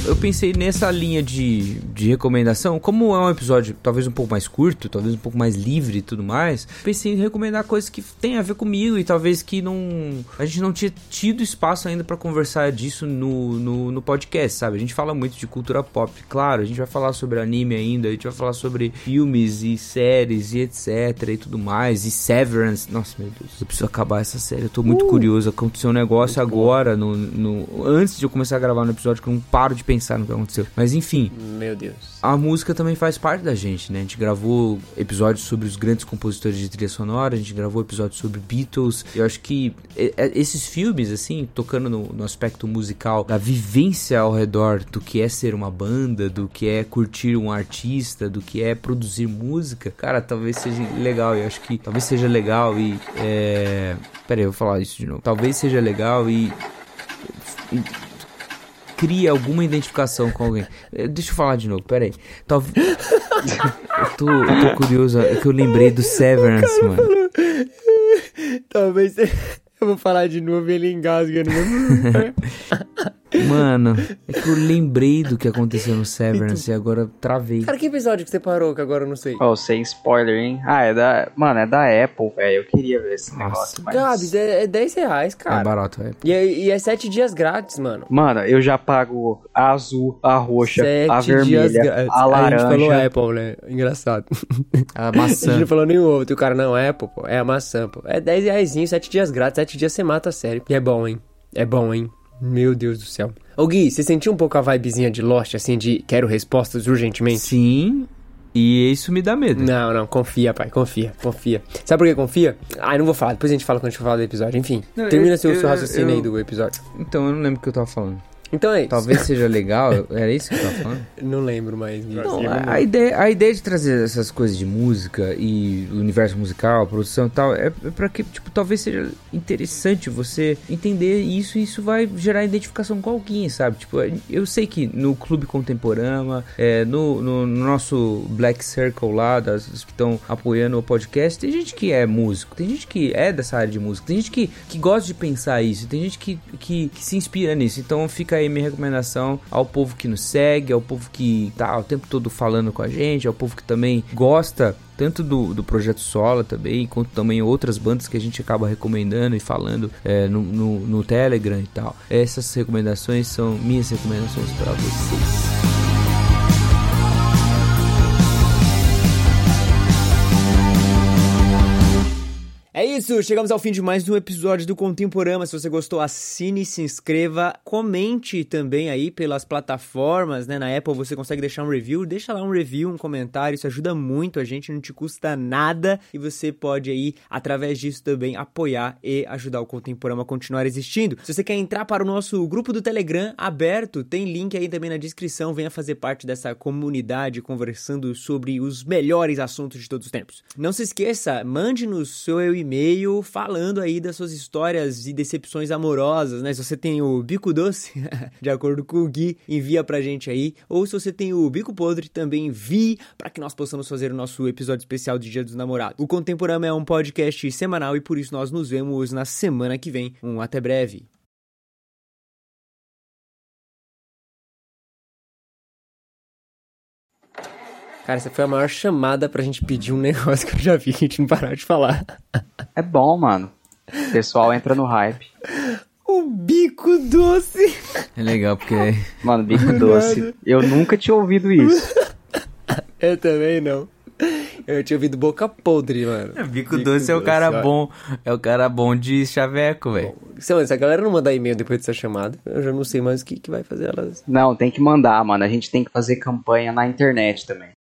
Eu pensei nessa linha de, de recomendação, como é um episódio talvez um pouco mais curto, talvez um pouco mais livre e tudo mais, pensei em recomendar coisas que tem a ver comigo e talvez que não a gente não tinha tido espaço ainda pra conversar disso no, no, no podcast, sabe? A gente fala muito de cultura pop, claro, a gente vai falar sobre anime ainda, a gente vai falar sobre filmes e séries e etc e tudo mais, e Severance. Nossa, meu Deus, eu preciso acabar essa série, eu tô muito curioso. Aconteceu um negócio agora, no, no, antes de eu começar a gravar no episódio, que eu não paro de pensar no que aconteceu. Mas enfim, Meu Deus. a música também faz parte da gente, né? A gente gravou episódios sobre os grandes compositores de trilha sonora, a gente gravou episódios sobre Beatles. Eu acho que é, é, esses filmes, assim, tocando no, no aspecto musical, da vivência ao redor do que é ser uma banda, do que é curtir um artista, do que é produzir música, cara, talvez seja legal. Eu acho que talvez seja legal e. É... Pera aí, eu vou falar isso de novo. Talvez seja legal e e cria alguma identificação com alguém. Eh, Deixa eu falar de novo, peraí. Talvez. eu, tô, eu tô curioso, é que eu lembrei do Severance, mano. Talvez você- eu vou falar de novo e ele engasga. Né? Mano, é que eu lembrei do que aconteceu no Severance e agora travei. Cara, que episódio que você parou que agora eu não sei? Oh, sem spoiler, hein? Ah, é da. Mano, é da Apple, velho. Eu queria ver esse Nossa. negócio. Mas... Gabs, é, é 10 reais, É cara. barato, é. E é, e é 7 dias grátis, mano. Mano, eu já pago a azul, a roxa, a Sete dias vermelha, grátis. a A gente falou laranja. Apple, né? Engraçado. A A gente maçã. não falou nenhum outro. E o cara, não, é Apple, pô. É a maçã, pô. É 10 reais, 7 dias grátis. 7 dias você mata a série. E é bom, hein? É bom, hein? Meu Deus do céu. Ô Gui, você sentiu um pouco a vibezinha de Lost, assim, de quero respostas urgentemente? Sim, e isso me dá medo. Não, não, confia, pai, confia, confia. Sabe por que confia? Ah, não vou falar, depois a gente fala quando a gente for falar do episódio. Enfim, Não, termina eu- seu, eu- seu raciocínio eu- aí do episódio. Então, eu não lembro o que eu tava falando. Então é isso. Talvez seja legal, era isso que eu tava falando? Não lembro mais. Não, a, a ideia, a ideia de trazer essas coisas de música e universo musical, produção e tal, é, é pra que, tipo, talvez seja interessante você entender isso e isso vai gerar identificação com alguém, sabe? Tipo, eu sei que no Clube Contemporânea, é, no, no, no nosso Black Circle lá, das, das que estão apoiando o podcast, tem gente que é músico, tem gente que é dessa área de música, tem gente que, que gosta de pensar isso, tem gente que, que, que se inspira nisso. Então fica aí minha recomendação ao povo que nos segue, ao povo que tá o tempo todo falando com a gente, ao povo que também gosta tanto do, do projeto Sola também, quanto também outras bandas que a gente acaba recomendando e falando é, no, no, no Telegram e tal. Essas recomendações são minhas recomendações para vocês. Isso, chegamos ao fim de mais um episódio do Contemporama. Se você gostou, assine, se inscreva, comente também aí pelas plataformas, né? Na Apple você consegue deixar um review, deixa lá um review, um comentário, isso ajuda muito a gente, não te custa nada e você pode aí, através disso também, apoiar e ajudar o Contemporama a continuar existindo. Se você quer entrar para o nosso grupo do Telegram aberto, tem link aí também na descrição, venha fazer parte dessa comunidade conversando sobre os melhores assuntos de todos os tempos. Não se esqueça, mande-nos seu e-mail falando aí das suas histórias e decepções amorosas, né? Se você tem o bico doce, de acordo com o Gui, envia pra gente aí. Ou se você tem o bico podre, também envie para que nós possamos fazer o nosso episódio especial de Dia dos Namorados. O Contemporâneo é um podcast semanal e por isso nós nos vemos na semana que vem. Um até breve. Cara, essa foi a maior chamada pra gente pedir um negócio que eu já vi que a gente não parou de falar. É bom, mano. O pessoal entra no hype. O bico doce. É legal porque Mano, bico doce. Eu nunca tinha ouvido isso. Eu também não. Eu tinha ouvido boca podre, mano. Bico, Doce é o cara ó. bom, é o cara bom de chaveco, velho. Se a galera não mandar e-mail depois dessa chamada, eu já não sei mais o que, que vai fazer elas. Não, tem que mandar, mano. A gente tem que fazer campanha na internet também.